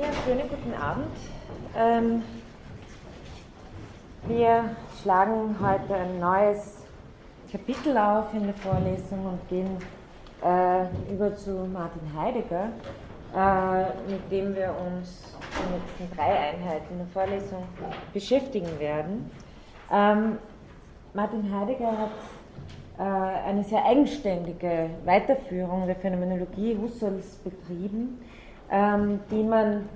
Ja, schönen guten Abend. Ähm, wir schlagen heute ein neues Kapitel auf in der Vorlesung und gehen äh, über zu Martin Heidegger, äh, mit dem wir uns die nächsten drei Einheiten der Vorlesung beschäftigen werden. Ähm, Martin Heidegger hat äh, eine sehr eigenständige Weiterführung der Phänomenologie Husserls betrieben, ähm, die man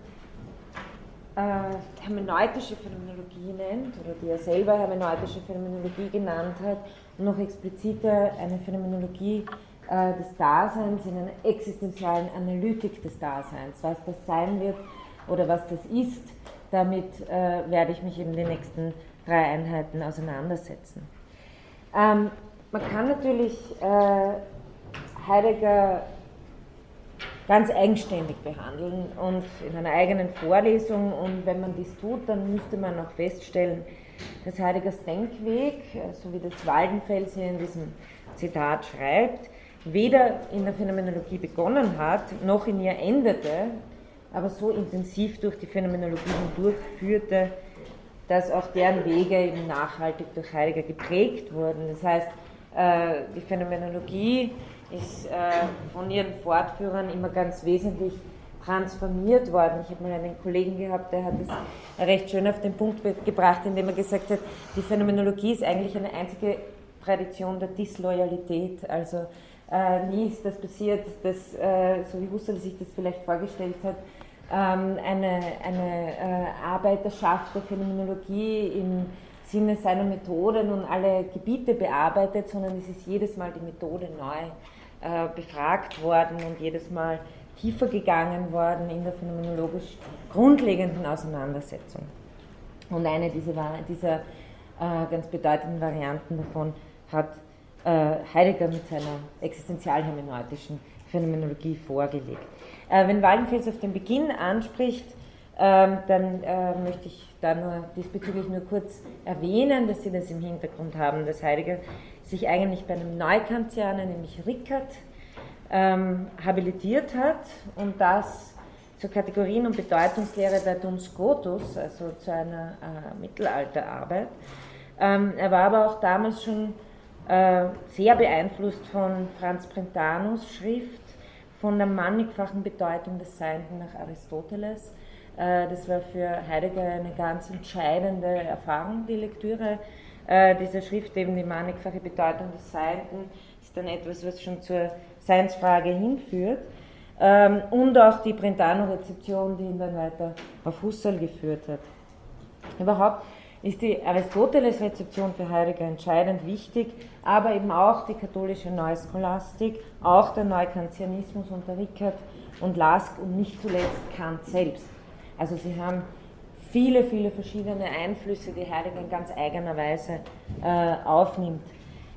äh, hermeneutische Phänomenologie nennt oder die er selber hermeneutische Phänomenologie genannt hat noch expliziter eine Phänomenologie äh, des Daseins in einer existenziellen Analytik des Daseins. Was das sein wird oder was das ist, damit äh, werde ich mich in den nächsten drei Einheiten auseinandersetzen. Ähm, man kann natürlich äh, Heidegger ganz eigenständig behandeln und in einer eigenen Vorlesung. Und wenn man dies tut, dann müsste man auch feststellen, dass Heideggers Denkweg, so wie das Waldenfels hier in diesem Zitat schreibt, weder in der Phänomenologie begonnen hat, noch in ihr endete, aber so intensiv durch die Phänomenologie hindurchführte, dass auch deren Wege eben nachhaltig durch Heidegger geprägt wurden. Das heißt, äh, die Phänomenologie ist äh, von ihren Fortführern immer ganz wesentlich transformiert worden. Ich habe mal einen Kollegen gehabt, der hat es recht schön auf den Punkt gebracht, indem er gesagt hat, die Phänomenologie ist eigentlich eine einzige Tradition der Disloyalität. Also äh, nie ist das passiert, dass, äh, so wie Husserl sich das vielleicht vorgestellt hat, ähm, eine, eine äh, Arbeiterschaft der Phänomenologie im Sinne seiner Methode nun alle Gebiete bearbeitet, sondern es ist jedes Mal die Methode neu äh, befragt worden und jedes Mal tiefer gegangen worden in der phänomenologisch grundlegenden Auseinandersetzung. Und eine dieser, dieser äh, ganz bedeutenden Varianten davon hat äh, Heidegger mit seiner existenzialhermeneutischen Phänomenologie vorgelegt. Äh, wenn Waldenfels auf den Beginn anspricht, ähm, dann äh, möchte ich da nur diesbezüglich nur kurz erwähnen, dass Sie das im Hintergrund haben, dass Heidegger sich eigentlich bei einem Neukantianer, nämlich Rickert, ähm, habilitiert hat und das zur Kategorien- und Bedeutungslehre der Duns Scotus, also zu einer äh, Mittelalterarbeit. Ähm, er war aber auch damals schon äh, sehr beeinflusst von Franz Brentanos Schrift, von der mannigfachen Bedeutung des Seienden nach Aristoteles äh, das war für Heidegger eine ganz entscheidende Erfahrung, die Lektüre äh, dieser Schrift, eben die mannigfache Bedeutung des Seienden, ist dann etwas, was schon zur Seinsfrage hinführt. Ähm, und auch die Brentano-Rezeption, die ihn dann weiter auf Husserl geführt hat. Überhaupt ist die Aristoteles-Rezeption für Heidegger entscheidend wichtig, aber eben auch die katholische Neuscholastik, auch der Neukantianismus unter Rickert und Lask und nicht zuletzt Kant selbst. Also sie haben viele, viele verschiedene Einflüsse, die Heidegger in ganz eigener Weise äh, aufnimmt.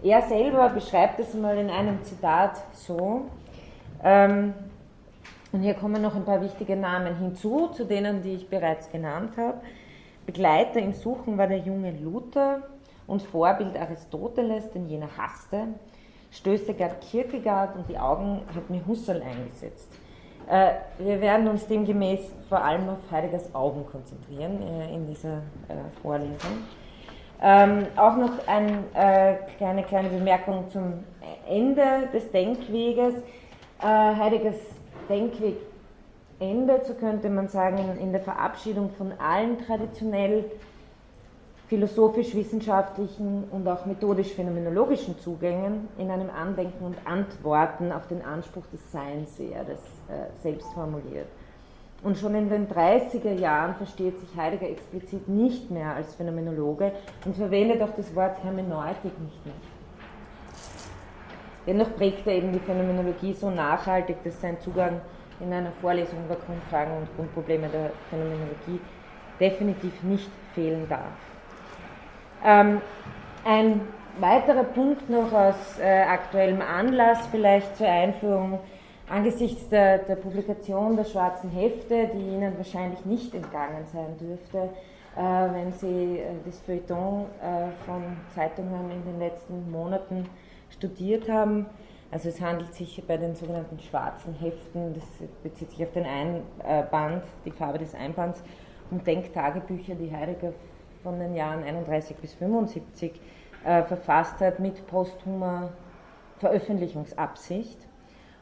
Er selber beschreibt es mal in einem Zitat so, ähm, und hier kommen noch ein paar wichtige Namen hinzu, zu denen, die ich bereits genannt habe. Begleiter im Suchen war der junge Luther und Vorbild Aristoteles, den jener hasste. Stöße gab Kierkegaard und die Augen hat mir Husserl eingesetzt. Äh, wir werden uns demgemäß vor allem auf Heideggers Augen konzentrieren äh, in dieser äh, Vorlesung. Ähm, auch noch eine kleine, kleine Bemerkung zum Ende des Denkweges. Heideggers Denkweg endet, so könnte man sagen, in der Verabschiedung von allen traditionell philosophisch-wissenschaftlichen und auch methodisch-phänomenologischen Zugängen in einem Andenken und Antworten auf den Anspruch des Seins, äh, selbst formuliert. Und schon in den 30er Jahren versteht sich Heidegger explizit nicht mehr als Phänomenologe und verwendet auch das Wort Hermeneutik nicht mehr. Dennoch prägt er eben die Phänomenologie so nachhaltig, dass sein Zugang in einer Vorlesung über Grundfragen und Grundprobleme der Phänomenologie definitiv nicht fehlen darf. Ähm, ein weiterer Punkt noch aus äh, aktuellem Anlass vielleicht zur Einführung angesichts der, der, Publikation der schwarzen Hefte, die Ihnen wahrscheinlich nicht entgangen sein dürfte, äh, wenn Sie äh, das Feuilleton äh, von Zeitungen in den letzten Monaten studiert haben, Also es handelt sich bei den sogenannten schwarzen Heften, das bezieht sich auf den Einband, die Farbe des Einbands, um Denktagebücher, die Heidegger von den Jahren 31 bis 75 äh, verfasst hat mit posthumer Veröffentlichungsabsicht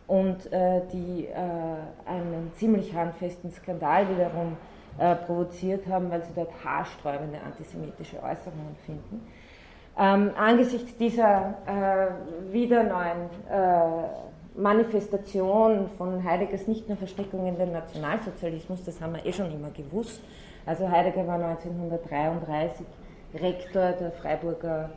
und äh, die äh, einen ziemlich handfesten Skandal wiederum äh, provoziert haben, weil sie dort haarsträubende antisemitische Äußerungen finden. Ähm, angesichts dieser äh, wieder neuen äh, Manifestation von Heideggers nicht nur Verstrickung in den Nationalsozialismus, das haben wir eh schon immer gewusst. Also Heidegger war 1933 Rektor der Freiburger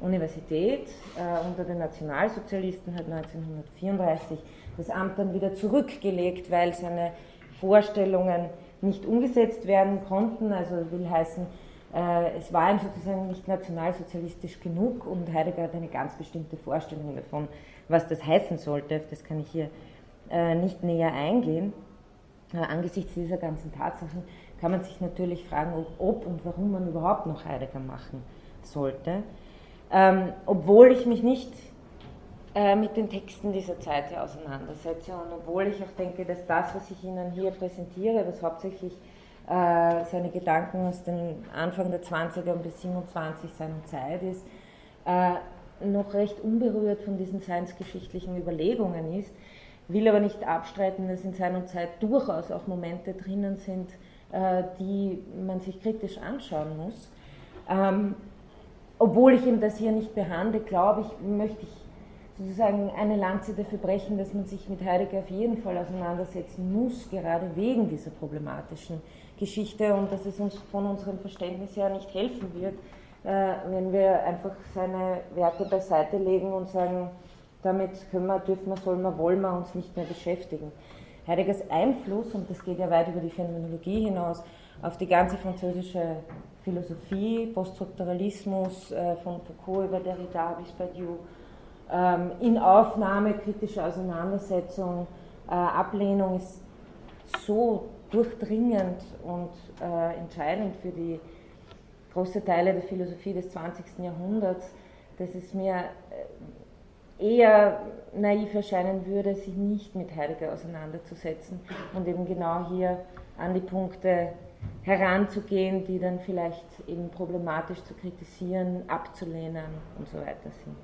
Universität äh, unter den Nationalsozialisten, hat 1934 das Amt dann wieder zurückgelegt, weil seine Vorstellungen nicht umgesetzt werden konnten. Also will heißen, äh, es war ihm sozusagen nicht nationalsozialistisch genug und Heidegger hat eine ganz bestimmte Vorstellung davon, was das heißen sollte. Das kann ich hier äh, nicht näher eingehen. Äh, angesichts dieser ganzen Tatsachen kann man sich natürlich fragen, ob und warum man überhaupt noch Heidegger machen sollte. Ähm, obwohl ich mich nicht äh, mit den Texten dieser Zeit hier auseinandersetze und obwohl ich auch denke, dass das, was ich Ihnen hier präsentiere, was hauptsächlich äh, seine Gedanken aus den Anfang der 20er bis 27 seiner Zeit ist, äh, noch recht unberührt von diesen seinsgeschichtlichen Überlegungen ist, will aber nicht abstreiten, dass in seiner Zeit durchaus auch Momente drinnen sind, äh, die man sich kritisch anschauen muss. Ähm, obwohl ich ihm das hier nicht behandle, glaube ich, möchte ich sozusagen eine Lanze dafür brechen, dass man sich mit Heidegger auf jeden Fall auseinandersetzen muss, gerade wegen dieser problematischen Geschichte und dass es uns von unserem Verständnis her nicht helfen wird, äh, wenn wir einfach seine Werke beiseite legen und sagen, damit können wir, dürfen wir, sollen wir, wollen wir uns nicht mehr beschäftigen. Heideggers Einfluss, und das geht ja weit über die Phänomenologie hinaus, auf die ganze französische Philosophie, Poststrukturalismus, äh, von Foucault über Derrida bis Badiou, ähm, in Aufnahme, kritische Auseinandersetzung, äh, Ablehnung ist so durchdringend und äh, entscheidend für die große Teile der Philosophie des 20. Jahrhunderts, dass es mir eher naiv erscheinen würde, sich nicht mit Heidegger auseinanderzusetzen und eben genau hier an die Punkte heranzugehen, die dann vielleicht eben problematisch zu kritisieren, abzulehnen und so weiter sind.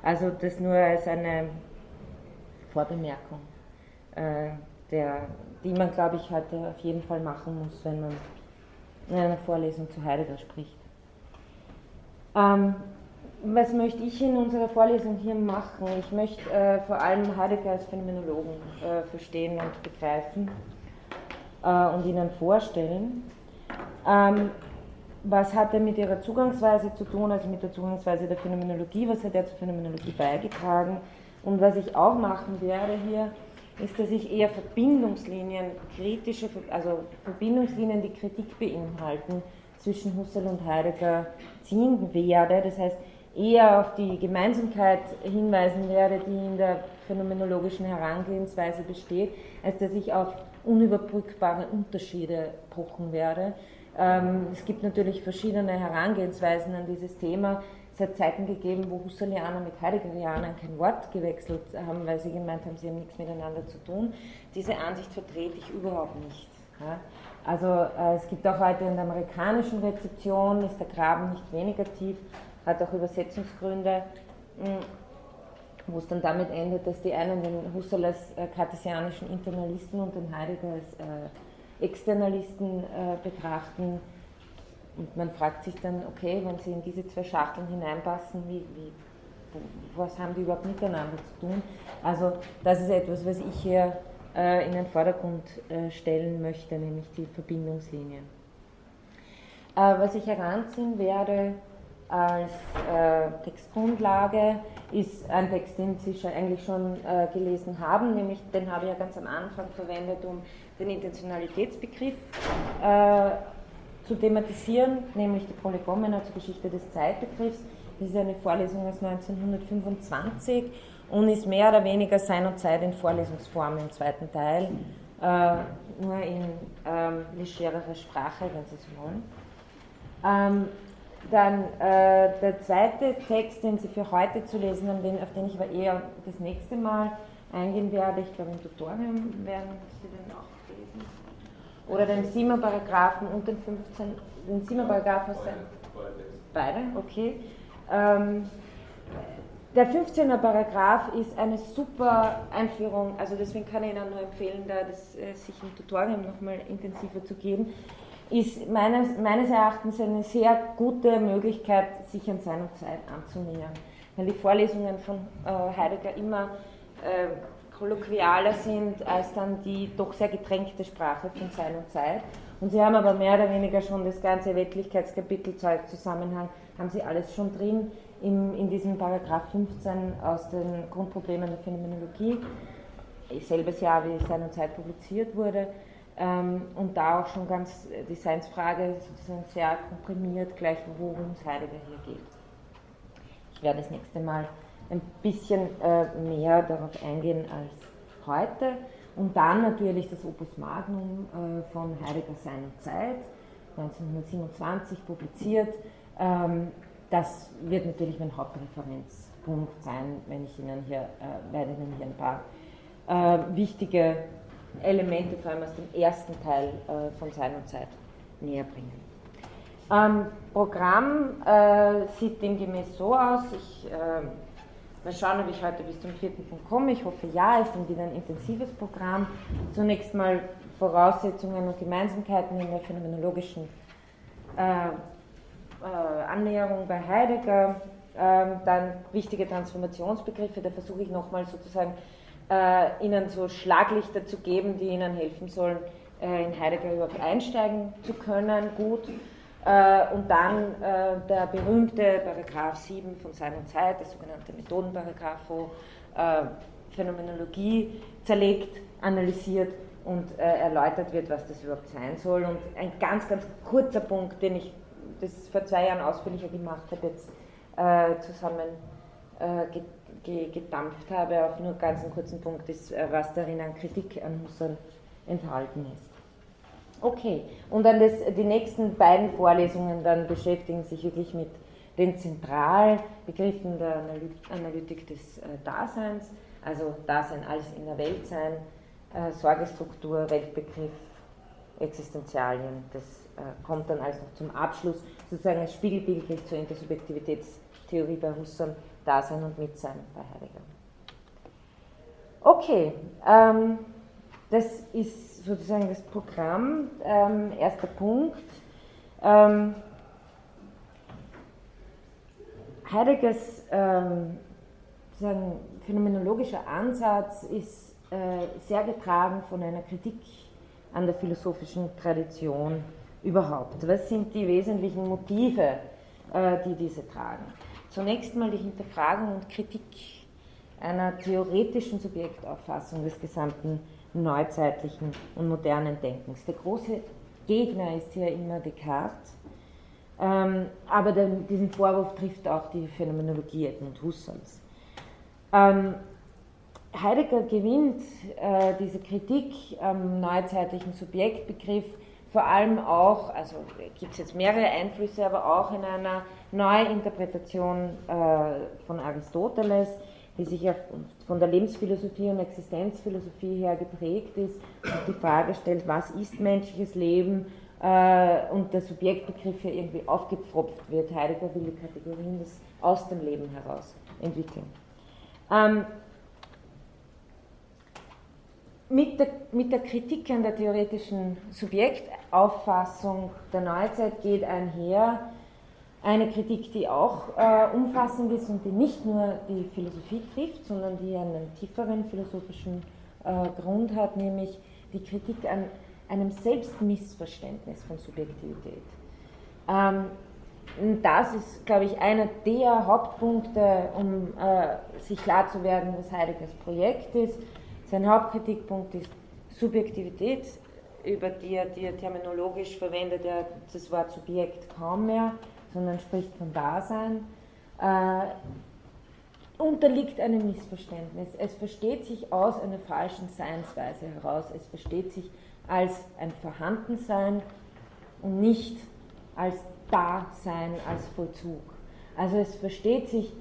Also das nur als eine Vorbemerkung, äh, der, die man, glaube ich, heute auf jeden Fall machen muss, wenn man in einer Vorlesung zu Heidegger spricht. Ähm, was möchte ich in unserer Vorlesung hier machen? Ich möchte äh, vor allem Heidegger als Phänomenologen äh, verstehen und begreifen und Ihnen vorstellen. Ähm, was hat er mit Ihrer Zugangsweise zu tun, also mit der Zugangsweise der Phänomenologie? Was hat er zur Phänomenologie beigetragen? Und was ich auch machen werde hier, ist, dass ich eher Verbindungslinien, kritische, also Verbindungslinien, die Kritik beinhalten, zwischen Husserl und Heidegger ziehen werde. Das heißt, eher auf die Gemeinsamkeit hinweisen werde, die in der phänomenologischen Herangehensweise besteht, als dass ich auf unüberbrückbare Unterschiede pochen werde. Ähm, es gibt natürlich verschiedene Herangehensweisen an dieses Thema. Es hat Zeiten gegeben, wo Husserlianer mit Heideggerianern kein Wort gewechselt haben, weil sie gemeint haben, sie haben nichts miteinander zu tun. Diese Ansicht vertrete ich überhaupt nicht. Also äh, es gibt auch heute in der amerikanischen Rezeption, ist der Graben nicht weniger tief, hat auch Übersetzungsgründe, hm, wo es dann damit endet, dass die einen den Husserl als äh, kartesianischen Internalisten und den Heidegger als äh, Externalisten äh, betrachten. Und man fragt sich dann, okay, wenn sie in diese zwei Schachteln hineinpassen, wie, wie, was haben die überhaupt miteinander zu tun? Also das ist etwas, was ich hier äh, in den Vordergrund äh, stellen möchte, nämlich die Verbindungslinien. Äh, was ich heranziehen werde, als äh, Textgrundlage ist ein Text, den Sie eigentlich schon äh, gelesen haben, nämlich den habe ich ja ganz am Anfang verwendet, um den Intentionalitätsbegriff äh, zu thematisieren, nämlich die Prolegomena zur Geschichte des Zeitbegriffs. Das ist eine Vorlesung aus 1925 und ist mehr oder weniger Sein und Zeit in Vorlesungsform im zweiten Teil, äh, nur in ähm, legererer Sprache, wenn Sie so wollen. Ähm, dann äh, der zweite Text, den Sie für heute zu lesen haben, den, auf den ich aber eher das nächste Mal eingehen werde, ich glaube im Tutorium werden Sie den auch lesen, oder den 7 Paragraphen und den 15, den 7 Paragraphen Beide, okay. Ähm, der 15er Paragraph ist eine super Einführung, also deswegen kann ich Ihnen nur empfehlen, da das äh, sich im Tutorium nochmal intensiver zu geben ist meines, meines Erachtens eine sehr gute Möglichkeit, sich an seiner Zeit anzunähern. Weil die Vorlesungen von äh, Heidegger immer äh, kolloquialer sind als dann die doch sehr gedrängte Sprache von seiner Zeit. Und sie haben aber mehr oder weniger schon das ganze Wettlichkeitskapitel Zeug Zusammenhang, haben sie alles schon drin im, in diesem Paragraph 15 aus den Grundproblemen der Phänomenologie, selbes Jahr wie seinerzeit publiziert wurde. Ähm, und da auch schon ganz die Seinsfrage sozusagen sehr komprimiert, gleich worum es Heidegger hier geht. Ich werde das nächste Mal ein bisschen äh, mehr darauf eingehen als heute. Und dann natürlich das Opus Magnum äh, von Heidegger seiner Zeit, 1927 publiziert. Ähm, das wird natürlich mein Hauptreferenzpunkt sein, wenn ich Ihnen hier, äh, werde Ihnen hier ein paar äh, wichtige Elemente, vor allem aus dem ersten Teil äh, von seiner Zeit, näher bringen. Ähm, Programm äh, sieht demgemäß so aus. Ich äh, mal schauen, ob ich heute bis zum vierten Punkt komme. Ich hoffe ja, es ist dann wieder ein intensives Programm. Zunächst mal Voraussetzungen und Gemeinsamkeiten in der phänomenologischen äh, äh, Annäherung bei Heidegger. Ähm, dann wichtige Transformationsbegriffe, da versuche ich nochmal sozusagen äh, ihnen so Schlaglichter zu geben, die ihnen helfen sollen, äh, in Heidegger überhaupt einsteigen zu können, gut. Äh, und dann äh, der berühmte Paragraph 7 von seiner Zeit, der sogenannte Methodenparagraph, wo äh, Phänomenologie zerlegt, analysiert und äh, erläutert wird, was das überhaupt sein soll. Und ein ganz, ganz kurzer Punkt, den ich das vor zwei Jahren ausführlicher gemacht habe, jetzt zusammen gedampft habe auf nur ganz einen kurzen Punkt, ist, äh, was darin an Kritik an Husserl enthalten ist. Okay, und dann das, die nächsten beiden Vorlesungen dann beschäftigen sich wirklich mit den Zentralbegriffen der Analytik des äh, Daseins, also Dasein, alles in der Welt sein, äh, Sorgestruktur, Weltbegriff, Existenzialien. Das kommt dann also zum Abschluss sozusagen als spiegelbildlich zur Intersubjektivitätstheorie bei Husserl Dasein und Mitsein bei Heidegger. Okay, ähm, das ist sozusagen das Programm. Ähm, erster Punkt. Ähm, Heideggers ähm, phänomenologischer Ansatz ist äh, sehr getragen von einer Kritik an der philosophischen Tradition überhaupt. Was sind die wesentlichen Motive, äh, die diese tragen? Zunächst mal die Hinterfragung und Kritik einer theoretischen Subjektauffassung des gesamten neuzeitlichen und modernen Denkens. Der große Gegner ist hier immer Descartes, ähm, aber den, diesen Vorwurf trifft auch die Phänomenologie Edmund Husserls. Ähm, Heidegger gewinnt äh, diese Kritik am neuzeitlichen Subjektbegriff vor allem auch, also gibt es jetzt mehrere Einflüsse, aber auch in einer Neuinterpretation äh, von Aristoteles, die sich ja von der Lebensphilosophie und Existenzphilosophie her geprägt ist und die Frage stellt, was ist menschliches Leben äh, und der Subjektbegriff hier irgendwie aufgepfropft wird. Heidegger will die Kategorien des aus dem Leben heraus entwickeln. Ähm, mit der, mit der Kritik an der theoretischen Subjektauffassung der Neuzeit geht einher eine Kritik, die auch äh, umfassend ist und die nicht nur die Philosophie trifft, sondern die einen tieferen philosophischen äh, Grund hat, nämlich die Kritik an einem Selbstmissverständnis von Subjektivität. Ähm, das ist, glaube ich, einer der Hauptpunkte, um äh, sich klar zu werden, was Heideggers Projekt ist. Sein Hauptkritikpunkt ist Subjektivität, über die er, die er terminologisch verwendet, er das Wort Subjekt kaum mehr, sondern spricht von Dasein, äh, unterliegt einem Missverständnis. Es versteht sich aus einer falschen Seinsweise heraus. Es versteht sich als ein Vorhandensein und nicht als Dasein als Vollzug. Also es versteht sich,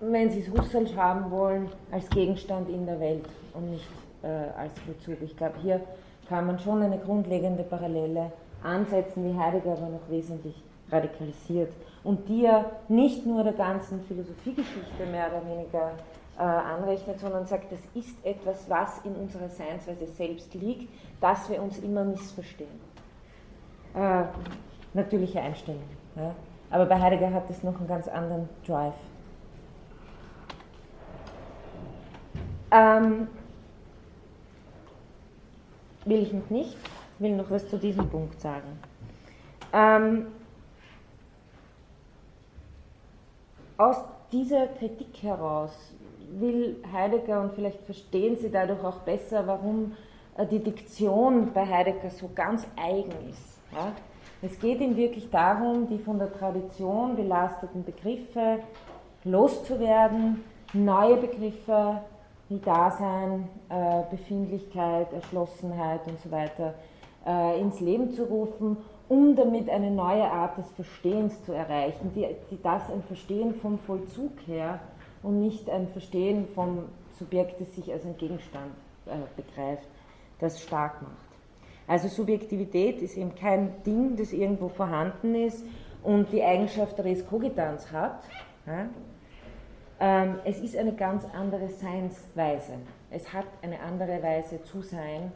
wenn Sie es Husserlsch haben wollen, als Gegenstand in der Welt und nicht äh, als Vollzug. Ich glaube, hier kann man schon eine grundlegende Parallele ansetzen, die Heidegger aber noch wesentlich radikalisiert und die er nicht nur der ganzen Philosophiegeschichte mehr oder weniger äh, anrechnet, sondern sagt, das ist etwas, was in unserer Seinsweise selbst liegt, dass wir uns immer missverstehen. Äh, natürliche Einstellung. Ja? Aber bei Heidegger hat es noch einen ganz anderen Drive. Ähm, will ich noch nicht, will noch was zu diesem Punkt sagen. Ähm, aus dieser Kritik heraus will Heidegger, und vielleicht verstehen Sie dadurch auch besser, warum äh, die Diktion bei Heidegger so ganz eigen ist. Ja? Es geht ihm wirklich darum, die von der Tradition belasteten Begriffe loszuwerden, neue Begriffe wie Dasein, äh, Befindlichkeit, Erschlossenheit und so weiter äh, ins Leben zu rufen, um damit eine neue Art des Verstehens zu erreichen, die, die das ein Verstehen vom Vollzug her und nicht ein Verstehen vom Subjekt, das sich als ein Gegenstand äh, begreift, das stark macht. Also Subjektivität ist eben kein Ding, das irgendwo vorhanden ist und die Eigenschaft der Res Cogitans hat. Ja? Ähm, es ist eine ganz andere Seinsweise. Es hat eine andere Weise zu sein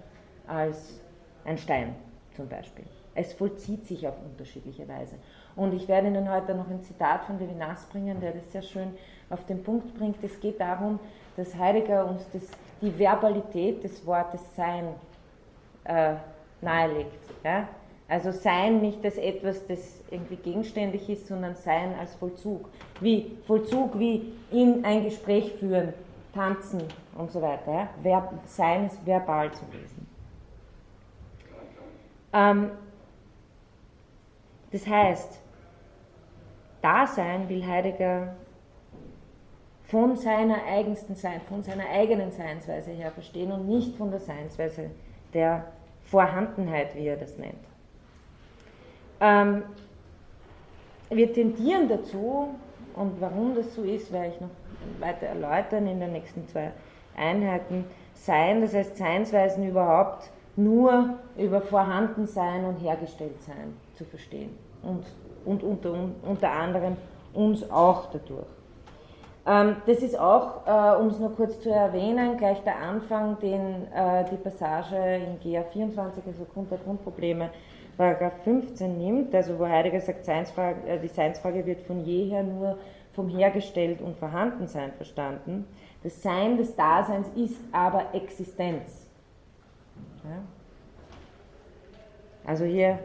als ein Stein zum Beispiel. Es vollzieht sich auf unterschiedliche Weise. Und ich werde Ihnen heute noch ein Zitat von Levinas bringen, der das sehr schön auf den Punkt bringt. Es geht darum, dass Heidegger uns das, die Verbalität des Wortes Sein äh, nahelegt. Ja? Also Sein nicht als etwas, das irgendwie gegenständig ist, sondern Sein als Vollzug. Wie Vollzug, wie in ein Gespräch führen, tanzen und so weiter. Ja? Verb, sein ist verbal zu lesen. Ähm, das heißt, Dasein will Heidegger von seiner eigensten Sein, von seiner eigenen Seinsweise her verstehen und nicht von der Seinsweise der Vorhandenheit, wie er das nennt. Ähm, wir tendieren dazu, und warum das so ist, werde ich noch weiter erläutern in den nächsten zwei Einheiten, Sein, das heißt Seinsweisen überhaupt nur über Vorhandensein und Hergestelltsein zu verstehen und, und unter, unter anderem uns auch dadurch. Ähm, das ist auch, äh, um es nur kurz zu erwähnen, gleich der Anfang, den äh, die Passage in GA 24, also Grund der Grundprobleme, Paragraph 15 nimmt, also wo Heidegger sagt, Seinsfrage, äh, die Seinsfrage wird von jeher nur vom Hergestellt und Vorhandensein verstanden. Das Sein des Daseins ist aber Existenz. Ja? Also hier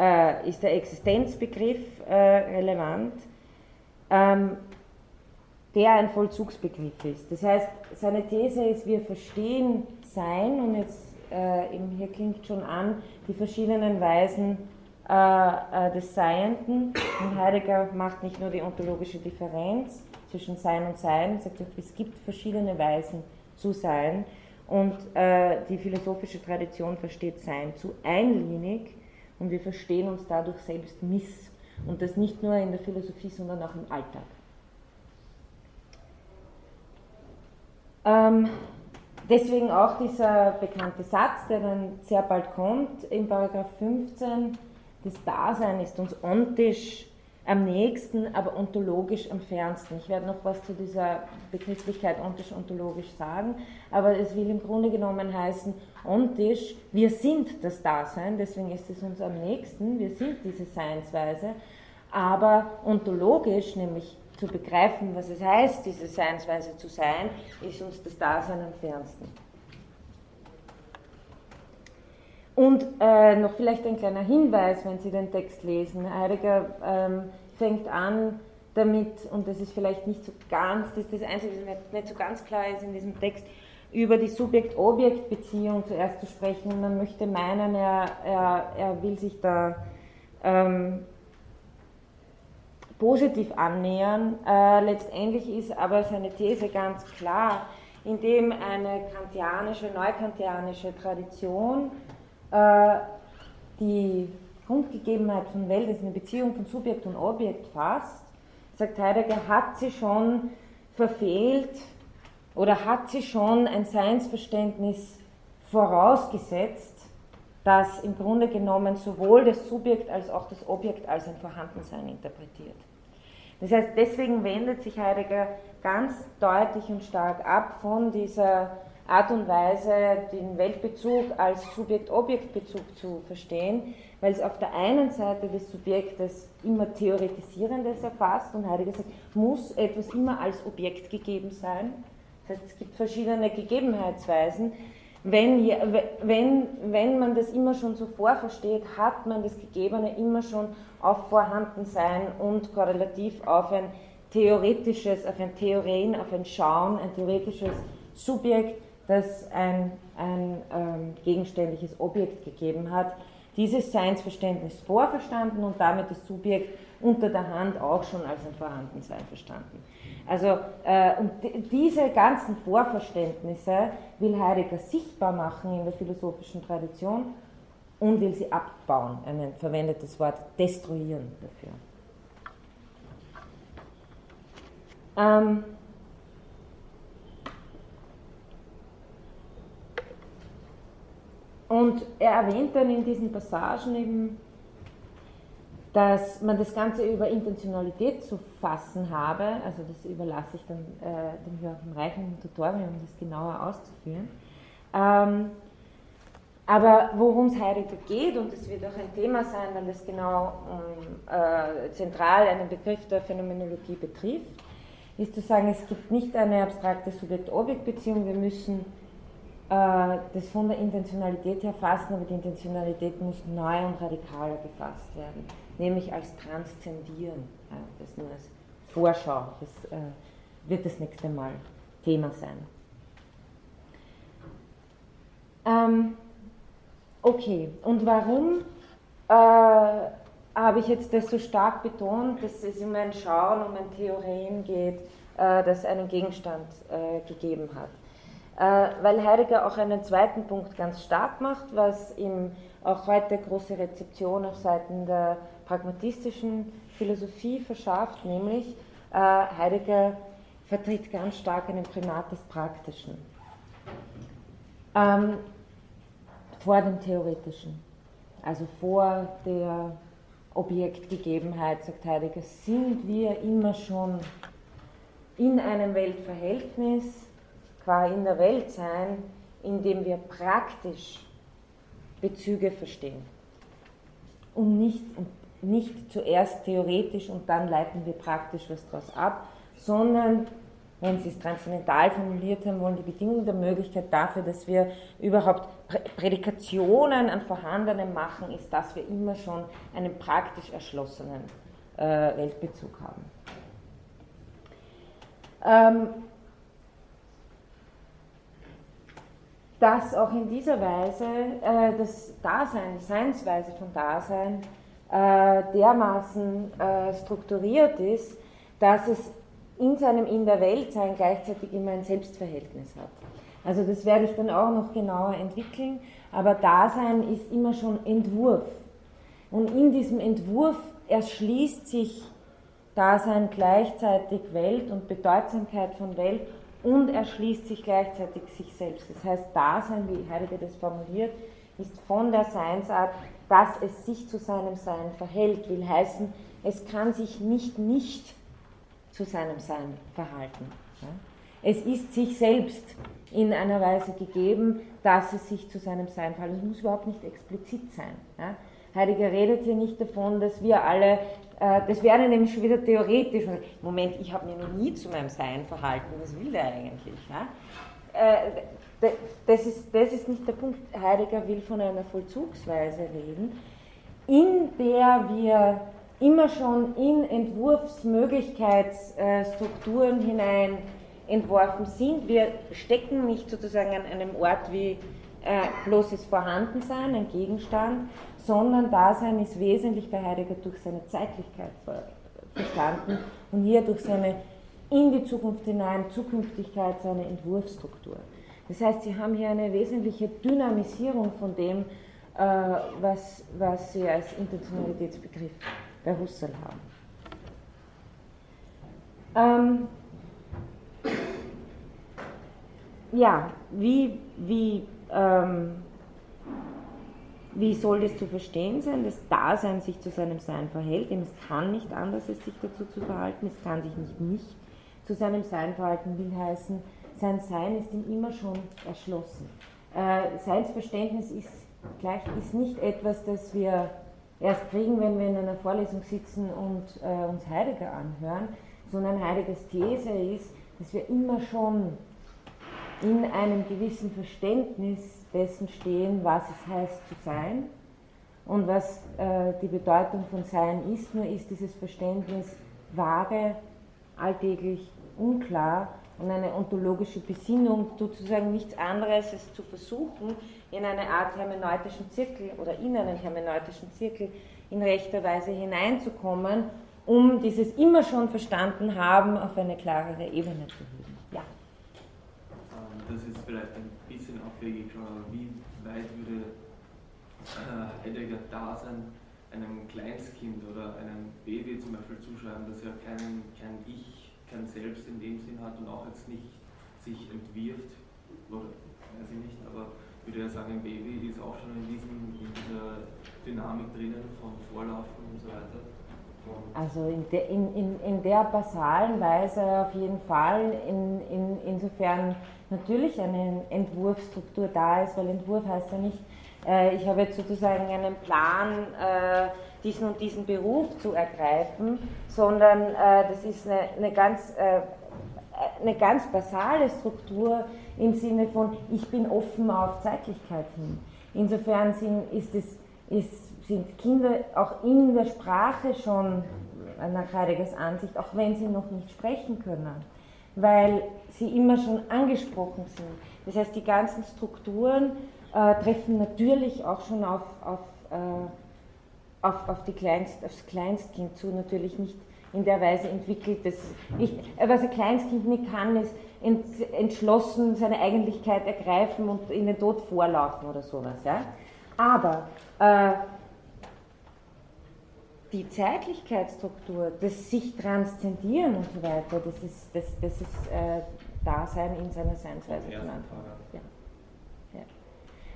äh, ist der Existenzbegriff äh, relevant. Ähm, der ein Vollzugsbegriff ist. Das heißt, seine These ist, wir verstehen Sein und jetzt äh, hier klingt schon an, die verschiedenen Weisen äh, äh, des Seienden. Und Heidegger macht nicht nur die ontologische Differenz zwischen Sein und Sein, sagt auch, es gibt verschiedene Weisen zu sein. Und äh, die philosophische Tradition versteht Sein zu einlinig und wir verstehen uns dadurch selbst miss. Und das nicht nur in der Philosophie, sondern auch im Alltag. Ähm, deswegen auch dieser bekannte Satz, der dann sehr bald kommt, in Paragraph 15, das Dasein ist uns ontisch am nächsten, aber ontologisch am fernsten. Ich werde noch was zu dieser Begrifflichkeit ontisch-ontologisch sagen, aber es will im Grunde genommen heißen, ontisch, wir sind das Dasein, deswegen ist es uns am nächsten, wir sind diese Seinsweise, aber ontologisch, nämlich zu begreifen, was es heißt, diese Seinsweise zu sein, ist uns das Dasein am fernsten. Und äh, noch vielleicht ein kleiner Hinweis, wenn Sie den Text lesen. Heidegger ähm, fängt an damit, und das ist vielleicht nicht so ganz, das ist das Einzige, was nicht so ganz klar ist in diesem Text, über die Subjekt-Objekt-Beziehung zuerst zu sprechen. Man möchte meinen, er, er, er will sich da ähm, positiv annähern. Äh, letztendlich ist aber seine These ganz klar, indem eine kantianische, neukantianische Tradition äh, die Grundgegebenheit von Welt, also eine Beziehung von Subjekt und Objekt fasst, sagt Heidegger, hat sie schon verfehlt oder hat sie schon ein Seinsverständnis vorausgesetzt, das im Grunde genommen sowohl das Subjekt als auch das Objekt als ein Vorhandensein interpretiert. Das heißt, deswegen wendet sich Heidegger ganz deutlich und stark ab von dieser Art und Weise, den Weltbezug als Subjekt-Objekt-Bezug zu verstehen, weil es auf der einen Seite des Subjektes immer Theoretisierendes erfasst und Heidegger sagt, muss etwas immer als Objekt gegeben sein. Das heißt, es gibt verschiedene Gegebenheitsweisen, wenn, wenn, wenn man das immer schon so vorversteht, hat man das Gegebene immer schon auf Vorhandensein und korrelativ auf ein theoretisches, auf ein Theorien, auf ein Schauen, ein theoretisches Subjekt, das ein, ein ähm, gegenständliches Objekt gegeben hat, dieses Seinsverständnis vorverstanden und damit das Subjekt unter der Hand auch schon als ein Vorhandensein verstanden. Also äh, und diese ganzen Vorverständnisse will Heidegger sichtbar machen in der philosophischen Tradition und will sie abbauen. Er verwendet das Wort destruieren dafür. Ähm, und er erwähnt dann in diesen Passagen eben dass man das Ganze über Intentionalität zu fassen habe, also das überlasse ich dann äh, dem Joachim Reich im Tutorium, um das genauer auszuführen. Ähm, aber worum es Heidegger geht, und das wird auch ein Thema sein, weil es genau um, äh, zentral einen Begriff der Phänomenologie betrifft, ist zu sagen, es gibt nicht eine abstrakte Subjekt-Objekt-Beziehung, wir müssen das von der Intentionalität her fassen, aber die Intentionalität muss neu und radikaler gefasst werden nämlich als Transzendieren. das nur als Vorschau, das äh, wird das nächste Mal Thema sein. Ähm, okay, und warum äh, habe ich jetzt das so stark betont, dass es um ein Schauen, um ein Theorien geht, äh, das einen Gegenstand äh, gegeben hat? Äh, weil Heidegger auch einen zweiten Punkt ganz stark macht, was ihm auch heute große Rezeption auf Seiten der pragmatistischen Philosophie verschafft, nämlich äh, Heidegger vertritt ganz stark einen Primat des Praktischen. Ähm, vor dem Theoretischen, also vor der Objektgegebenheit, sagt Heidegger, sind wir immer schon in einem Weltverhältnis, qua in der Welt sein, in dem wir praktisch Bezüge verstehen und nicht, nicht zuerst theoretisch und dann leiten wir praktisch was daraus ab, sondern, wenn Sie es transzendental formuliert haben wollen, die Bedingung der Möglichkeit dafür, dass wir überhaupt Prädikationen an Vorhandenem machen, ist, dass wir immer schon einen praktisch erschlossenen äh, Weltbezug haben. Ähm, dass auch in dieser Weise äh, das Dasein, die Seinsweise von Dasein äh, dermaßen äh, strukturiert ist, dass es in seinem In der Welt sein gleichzeitig immer ein Selbstverhältnis hat. Also das werde ich dann auch noch genauer entwickeln, aber Dasein ist immer schon Entwurf. Und in diesem Entwurf erschließt sich Dasein gleichzeitig Welt und Bedeutsamkeit von Welt und erschließt sich gleichzeitig sich selbst. Das heißt, Dasein, wie Heidegger das formuliert, ist von der Seinsart dass es sich zu seinem Sein verhält, will heißen, es kann sich nicht nicht zu seinem Sein verhalten. Es ist sich selbst in einer Weise gegeben, dass es sich zu seinem Sein verhält. Es muss überhaupt nicht explizit sein. Heidegger redet hier nicht davon, dass wir alle, das wäre nämlich wieder theoretisch. Moment, ich habe mich noch nie zu meinem Sein verhalten, was will der eigentlich? Äh, das ist, das ist nicht der Punkt. Heidegger will von einer Vollzugsweise reden, in der wir immer schon in Entwurfsmöglichkeitsstrukturen hinein entworfen sind. Wir stecken nicht sozusagen an einem Ort wie äh, bloßes Vorhandensein, ein Gegenstand, sondern Dasein ist wesentlich bei Heidegger durch seine Zeitlichkeit verstanden und hier durch seine in die Zukunft hinein Zukünftigkeit, seine Entwurfsstruktur. Das heißt, Sie haben hier eine wesentliche Dynamisierung von dem, äh, was, was Sie als Intentionalitätsbegriff bei Husserl haben. Ähm, ja, wie, wie, ähm, wie soll das zu verstehen sein? Das Dasein sich zu seinem Sein verhält. Eben, es kann nicht anders, als sich dazu zu verhalten. Es kann sich nicht nicht zu seinem Sein verhalten, will heißen, sein Sein ist ihm immer schon erschlossen. Äh, Seinsverständnis ist, gleich, ist nicht etwas, das wir erst kriegen, wenn wir in einer Vorlesung sitzen und äh, uns Heidegger anhören, sondern Heideggers These ist, dass wir immer schon in einem gewissen Verständnis dessen stehen, was es heißt zu sein und was äh, die Bedeutung von Sein ist. Nur ist dieses Verständnis vage, alltäglich, unklar und eine ontologische Besinnung sozusagen nichts anderes als zu versuchen, in eine Art hermeneutischen Zirkel oder in einen hermeneutischen Zirkel in rechter Weise hineinzukommen, um dieses immer schon verstanden haben auf eine klarere Ebene zu heben. Das ist vielleicht ein bisschen abwegig schon, aber wie weit würde äh, Heidegger da sein, einem Kleinstkind oder einem Baby zum Beispiel zuschreiben, das ja kein, kein Ich kein Selbst in dem Sinn hat und auch jetzt nicht sich entwirft, oder weiß ich nicht, aber würde ja sagen, ein Baby ist auch schon in, diesem, in dieser Dynamik drinnen von Vorlaufen und so weiter. Also in, de, in, in, in der basalen Weise auf jeden Fall, in, in, insofern natürlich eine Entwurfsstruktur da ist, weil Entwurf heißt ja nicht, äh, ich habe jetzt sozusagen einen Plan, äh, diesen und diesen Beruf zu ergreifen, sondern äh, das ist eine, eine ganz äh, eine ganz basale Struktur im Sinne von, ich bin offen auf Zeitlichkeit hin. Insofern sind, ist es, ist, sind Kinder auch in der Sprache schon nach Heideggers Ansicht, auch wenn sie noch nicht sprechen können, weil sie immer schon angesprochen sind. Das heißt, die ganzen Strukturen äh, treffen natürlich auch schon auf, auf äh, auf, auf die Kleinst, aufs Kleinstkind zu, natürlich nicht in der Weise entwickelt, dass ich, was ein Kleinstkind nicht kann, ist entschlossen seine Eigentlichkeit ergreifen und in den Tod vorlaufen oder sowas. Ja? Aber äh, die Zeitlichkeitsstruktur, das sich transzendieren und so weiter, das ist, das, das ist äh, Dasein in seiner Seinsweise von Anfang an. Ja. Ja.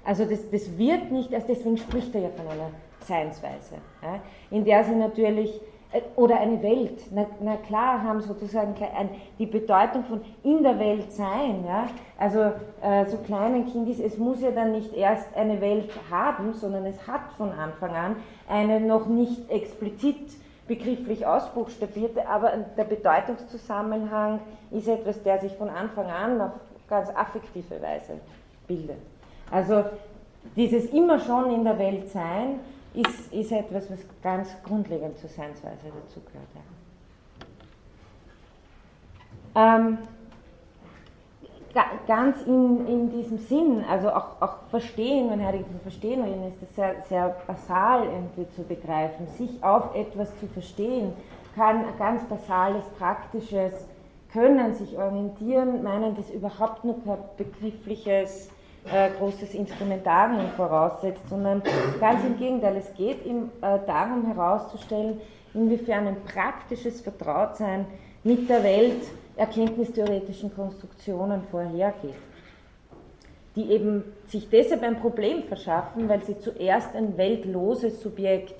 Also das, das wird nicht, erst deswegen spricht er ja von einer Seinsweise, ja, in der sie natürlich, oder eine Welt, na, na klar haben sozusagen ein, die Bedeutung von in der Welt sein, ja, also äh, so klein ein Kind ist, es muss ja dann nicht erst eine Welt haben, sondern es hat von Anfang an eine noch nicht explizit begrifflich ausbuchstabierte, aber der Bedeutungszusammenhang ist etwas, der sich von Anfang an auf ganz affektive Weise bildet. Also dieses immer schon in der Welt sein ist, ist etwas, was ganz grundlegend zur Seinsweise dazugehört. Ja. Ähm, ganz in, in diesem Sinn, also auch, auch Verstehen, wenn Heidegger von Verstehen reden, ist das sehr, sehr basal irgendwie zu begreifen. Sich auf etwas zu verstehen, kann ein ganz basales, praktisches Können, sich orientieren, meinen, das überhaupt nur kein begriffliches äh, großes Instrumentarium voraussetzt, sondern ganz im Gegenteil, es geht ihm äh, darum herauszustellen, inwiefern ein praktisches Vertrautsein mit der Welt erkenntnistheoretischen Konstruktionen vorhergeht, die eben sich deshalb ein Problem verschaffen, weil sie zuerst ein weltloses Subjekt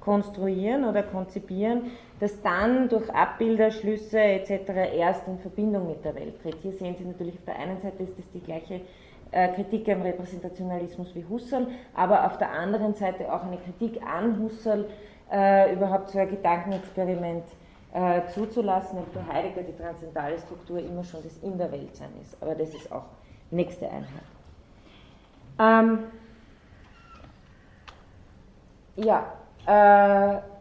konstruieren oder konzipieren, das dann durch Abbilder, Schlüsse etc. erst in Verbindung mit der Welt tritt. Hier sehen Sie natürlich auf der einen Seite ist das die gleiche Kritik am Repräsentationalismus wie Husserl, aber auf der anderen Seite auch eine Kritik an Husserl, äh, überhaupt so ein Gedankenexperiment äh, zuzulassen, und für Heidegger die transzendentale Struktur immer schon das In der Welt sein ist. Aber das ist auch nächste Einheit. Ähm, ja, äh,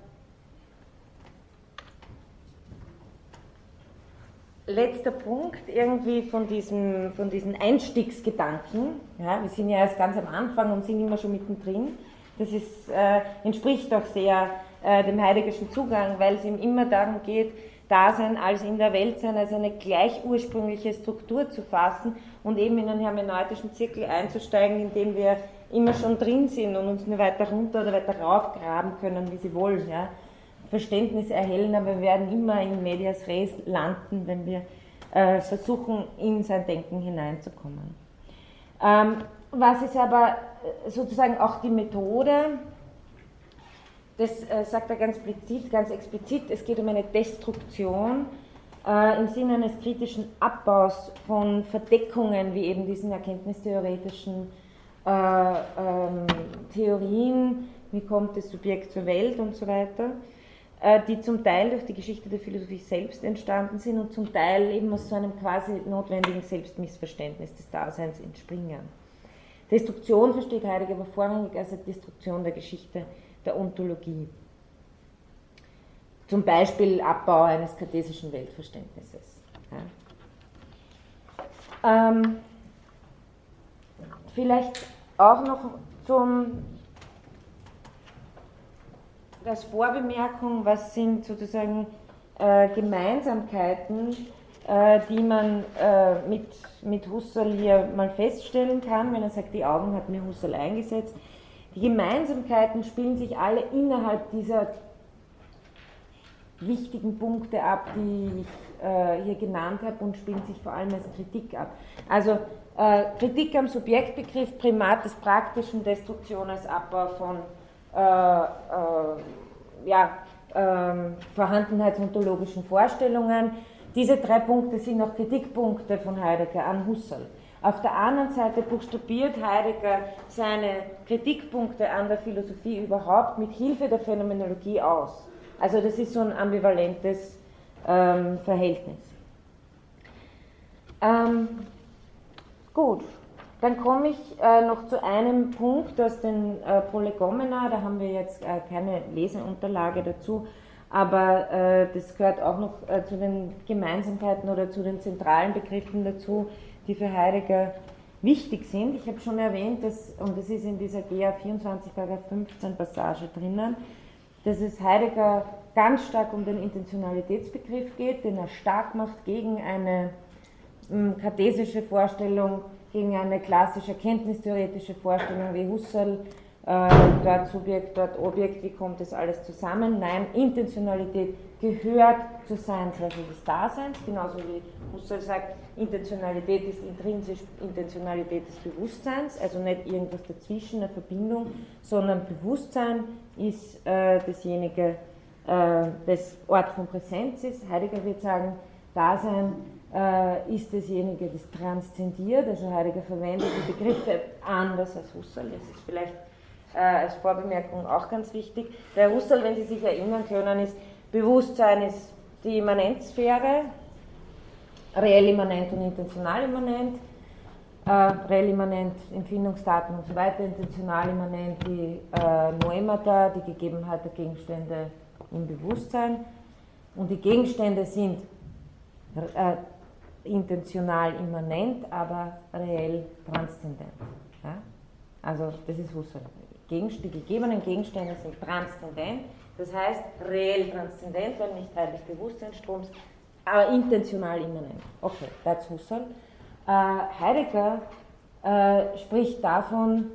letzter Punkt irgendwie von, diesem, von diesen Einstiegsgedanken. Ja, wir sind ja erst ganz am Anfang und sind immer schon mittendrin. Das ist, äh, entspricht auch sehr äh, dem Heideggerschen Zugang, weil es ihm immer darum geht, Dasein als in der Welt sein, als eine gleich ursprüngliche Struktur zu fassen und eben in einen hermeneutischen Zirkel einzusteigen, in dem wir immer schon drin sind und uns nur weiter runter oder weiter raufgraben können, wie sie wollen. Ja. Verständnis erhellen, aber wir werden immer in Medias Res landen, wenn wir äh, versuchen, in sein Denken hineinzukommen. Ähm, was ist aber äh, sozusagen auch die Methode? Das äh, sagt er ganz explizit, ganz explizit, es geht um eine Destruktion äh, im Sinne eines kritischen Abbaus von Verdeckungen, wie eben diesen erkenntnistheoretischen äh, ähm, Theorien, wie kommt das Subjekt zur Welt und so weiter, die zum Teil durch die Geschichte der Philosophie selbst entstanden sind und zum Teil eben aus so einem quasi notwendigen Selbstmissverständnis des Daseins entspringen. Destruktion versteht Heidegger aber vorrangig als eine Destruktion der Geschichte der Ontologie. Zum Beispiel Abbau eines kartesischen Weltverständnisses. Ja. Ähm, vielleicht auch noch zum, als Vorbemerkung, was sind sozusagen äh, Gemeinsamkeiten, äh, die man äh, mit, mit Husserl hier mal feststellen kann, wenn er sagt, die Augen hat mir Husserl eingesetzt. Die Gemeinsamkeiten spielen sich alle innerhalb dieser wichtigen Punkte ab, die ich äh, hier genannt habe und spielen sich vor allem als Kritik ab. Also äh, Kritik am Subjektbegriff, Primat des Praktischen, Destruktion als Abbau von ja, ähm, vorhandenheitsontologischen Vorstellungen. Diese drei Punkte sind auch Kritikpunkte von Heidegger an Husserl. Auf der anderen Seite buchstabiert Heidegger seine Kritikpunkte an der Philosophie überhaupt mit Hilfe der Phänomenologie aus. Also das ist so ein ambivalentes ähm, Verhältnis. Ähm, gut, dann komme ich äh, noch zu einem Punkt aus den äh, Prolegomena, da haben wir jetzt äh, keine Leseunterlage dazu, aber äh, das gehört auch noch äh, zu den Gemeinsamkeiten oder zu den zentralen Begriffen dazu, die für Heidegger wichtig sind. Ich habe schon erwähnt, dass, und das ist in dieser GA 24, 15 Passage drinnen, dass es Heidegger ganz stark um den Intentionalitätsbegriff geht, den er stark macht gegen eine ähm, kartesische Vorstellung, gegen eine klassische erkenntnistheoretische Vorstellung wie Husserl, äh, dort Subjekt, dort Objekt, wie kommt das alles zusammen? Nein, Intentionalität gehört zur Seinsweise des Daseins, genauso wie Husserl sagt, Intentionalität ist intrinsisch Intentionalität des Bewusstseins, also nicht irgendwas dazwischen, eine Verbindung, sondern Bewusstsein ist äh, dasjenige, äh, das Ort von Präsenz ist. Heidegger wird sagen, Dasein äh, ist dasjenige, das transzendiert, also Heidegger verwendet die Begriffe anders als Husserl, das ist vielleicht äh, als Vorbemerkung auch ganz wichtig. Bei Husserl, wenn Sie sich erinnern können, ist Bewusstsein ist die Immanenzsphäre, reell immanent und intentional immanent, äh, reell immanent Empfindungsdaten und so weiter, intentional immanent die äh, Noemata, die Gegebenheit der Gegenstände im Bewusstsein. Und die Gegenstände sind äh, intentional immanent, aber reell transzendent. Ja? Also das ist Husserl. Die gegebenen Gegenstände sind transzendent, das heißt reell transzendent, weil nicht Teil des Bewusstseinsstroms, aber intentional immanent. Okay, that's Husserl. Äh, Heidegger äh, spricht davon,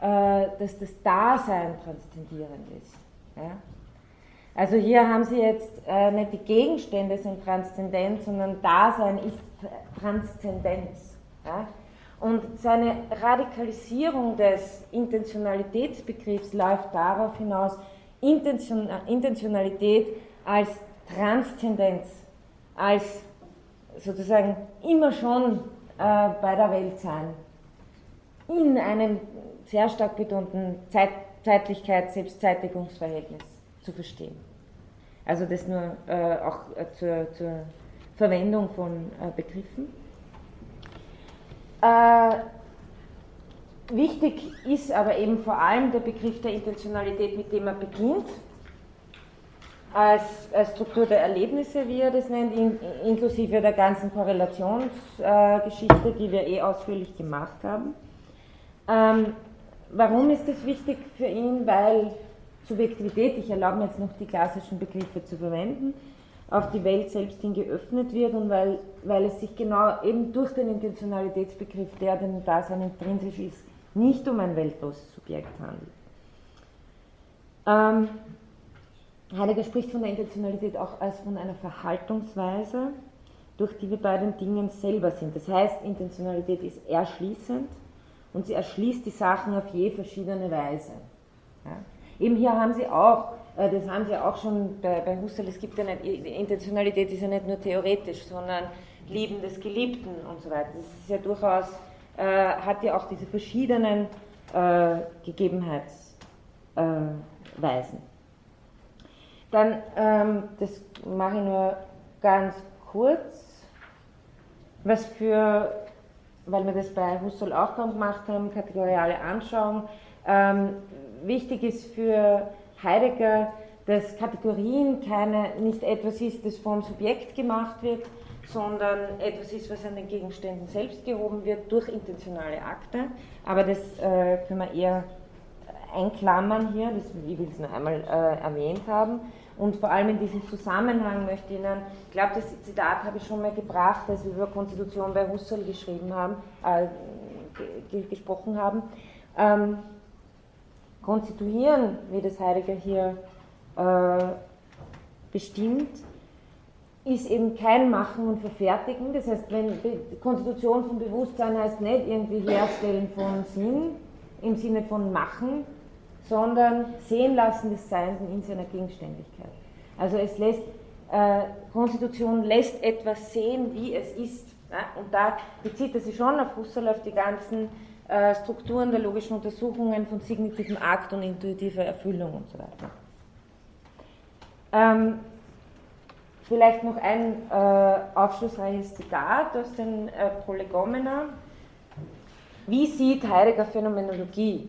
äh, dass das Dasein transzendierend ist. Ja? Also hier haben Sie jetzt äh, nicht die Gegenstände sind transzendent, sondern Dasein ist Transzendenz. Ja? Und seine Radikalisierung des Intentionalitätsbegriffs läuft darauf hinaus, Intention, Intentionalität als Transzendenz, als sozusagen immer schon äh, bei der Welt sein, in einem sehr stark betonten Zeit, Zeitlichkeit, Selbstzeitigungsverhältnis zu verstehen. Also das nur äh, auch äh, zur, zur, Verwendung von äh, Begriffen. Äh, wichtig ist aber eben vor allem der Begriff der Intentionalität, mit dem er beginnt, als, Struktur der Erlebnisse, wie er das nennt, in, inklusive der ganzen Korrelationsgeschichte, die wir eh ausführlich gemacht haben. Ähm, warum ist das wichtig für ihn? Weil Subjektivität, ich erlaube mir jetzt noch die klassischen Begriffe zu verwenden, auf die Welt selbst hin geöffnet wird und weil, weil es sich genau eben durch den Intentionalitätsbegriff, der dem Dasein intrinsisch ist, nicht um ein weltloses Subjekt handelt. Ähm, Heidegger spricht von der Intentionalität auch als von einer Verhaltungsweise, durch die wir bei den Dingen selber sind. Das heißt, Intentionalität ist erschließend und sie erschließt die Sachen auf je verschiedene Weise. Ja. Eben hier haben Sie auch, äh, das haben Sie auch schon bei, bei Husserl, es gibt ja nicht, Intentionalität ist ja nicht nur theoretisch, sondern Lieben des Geliebten und so weiter. Das ist ja durchaus, äh, hat ja auch diese verschiedenen äh, Gegebenheitsweisen. Dann, ähm, das mache ich nur ganz kurz, was für, weil wir das bei Husserl auch gemacht haben, kategoriale Anschauung, ähm, wichtig ist für Heidegger, dass Kategorien keine, nicht etwas ist, das vom Subjekt gemacht wird, sondern etwas ist, was an den Gegenständen selbst gehoben wird durch intentionale Akte. Aber das äh, können wir eher einklammern hier, das, ich will es noch einmal äh, erwähnt haben. Und vor allem in diesem Zusammenhang möchte ich Ihnen, ich glaube, das Zitat habe ich schon mal gebracht, als wir über Konstitution bei Husserl geschrieben haben, äh, gesprochen haben. Ähm, konstituieren, wie das Heidegger hier äh, bestimmt, ist eben kein Machen und Verfertigen. Das heißt, wenn Konstitution von Bewusstsein heißt nicht irgendwie Herstellen von Sinn im Sinne von Machen, sondern Sehen lassen des Seins in seiner Gegenständigkeit. Also es lässt, äh, Konstitution lässt etwas sehen, wie es ist. Ja? Und da bezieht er sich schon auf Husserl, auf die ganzen Strukturen der logischen Untersuchungen von signitivem Akt und intuitiver Erfüllung und so weiter. Ähm, vielleicht noch ein äh, aufschlussreiches Zitat aus den äh, Prolegomena. Wie sieht Heidegger Phänomenologie?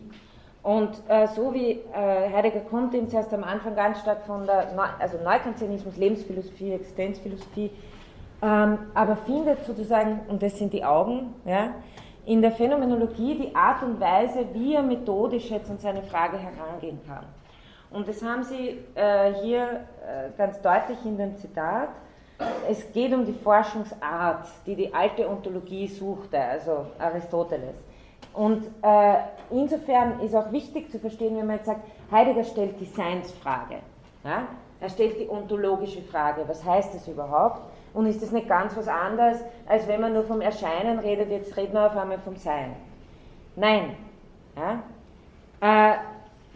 Und äh, so wie äh, Heidegger kommt ihm zuerst am Anfang ganz stark von der Neu also Neukantianismus, Lebensphilosophie, Existenzphilosophie, ähm, aber findet sozusagen, und das sind die Augen, ja, in der Phänomenologie die Art und Weise, wie er methodisch jetzt an seine Frage herangehen kann. Und das haben Sie äh, hier äh, ganz deutlich in dem Zitat. Es geht um die Forschungsart, die die alte Ontologie suchte, also Aristoteles. Und äh, insofern ist auch wichtig zu verstehen, wenn man jetzt sagt, Heidegger stellt die Seinsfrage. Ja? Er stellt die ontologische Frage, was heißt das überhaupt? Und ist das nicht ganz was anderes, als wenn man nur vom Erscheinen redet, jetzt reden wir auf einmal vom Sein? Nein. Ja? Äh,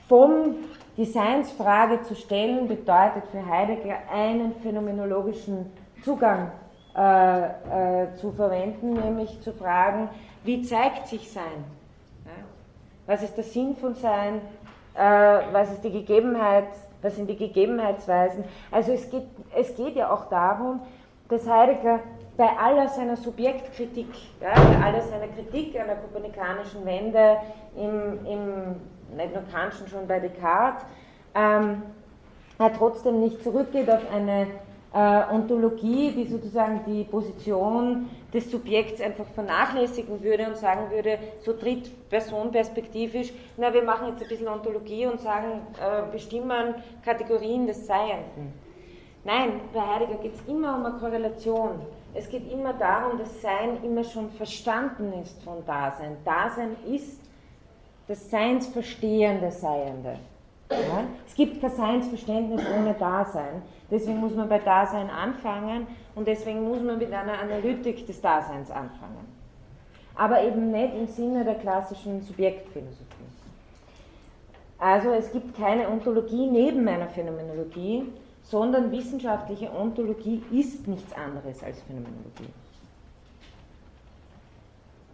vom die Seinsfrage zu stellen bedeutet für Heidegger einen phänomenologischen Zugang äh, äh, zu verwenden, nämlich zu fragen, wie zeigt sich Sein? Ja? Was ist der Sinn von Sein? Äh, was ist die Gegebenheit? Was sind die Gegebenheitsweisen? Also es geht, es geht ja auch darum, dass Heidegger bei aller seiner Subjektkritik, ja, bei aller seiner Kritik an der kopernikanischen Wende, im, im, nicht nur Kantschen, schon bei Descartes, ähm, er trotzdem nicht zurückgeht auf eine äh, Ontologie, die sozusagen die Position des Subjekts einfach vernachlässigen würde und sagen würde, so tritt Person perspektivisch, na, wir machen jetzt ein bisschen Ontologie und sagen, äh, bestimmen Kategorien des Seienden. Nein, bei Heidegger geht es immer um eine Korrelation. Es geht immer darum, dass Sein immer schon verstanden ist von Dasein. Dasein ist das Seinsverstehende Seiende. Ja? Es gibt kein Seinsverständnis ohne Dasein. Deswegen muss man bei Dasein anfangen und deswegen muss man mit einer Analytik des Daseins anfangen. Aber eben nicht im Sinne der klassischen Subjektphilosophie. Also es gibt keine Ontologie neben einer Phänomenologie, sondern wissenschaftliche Ontologie ist nichts anderes als Phänomenologie.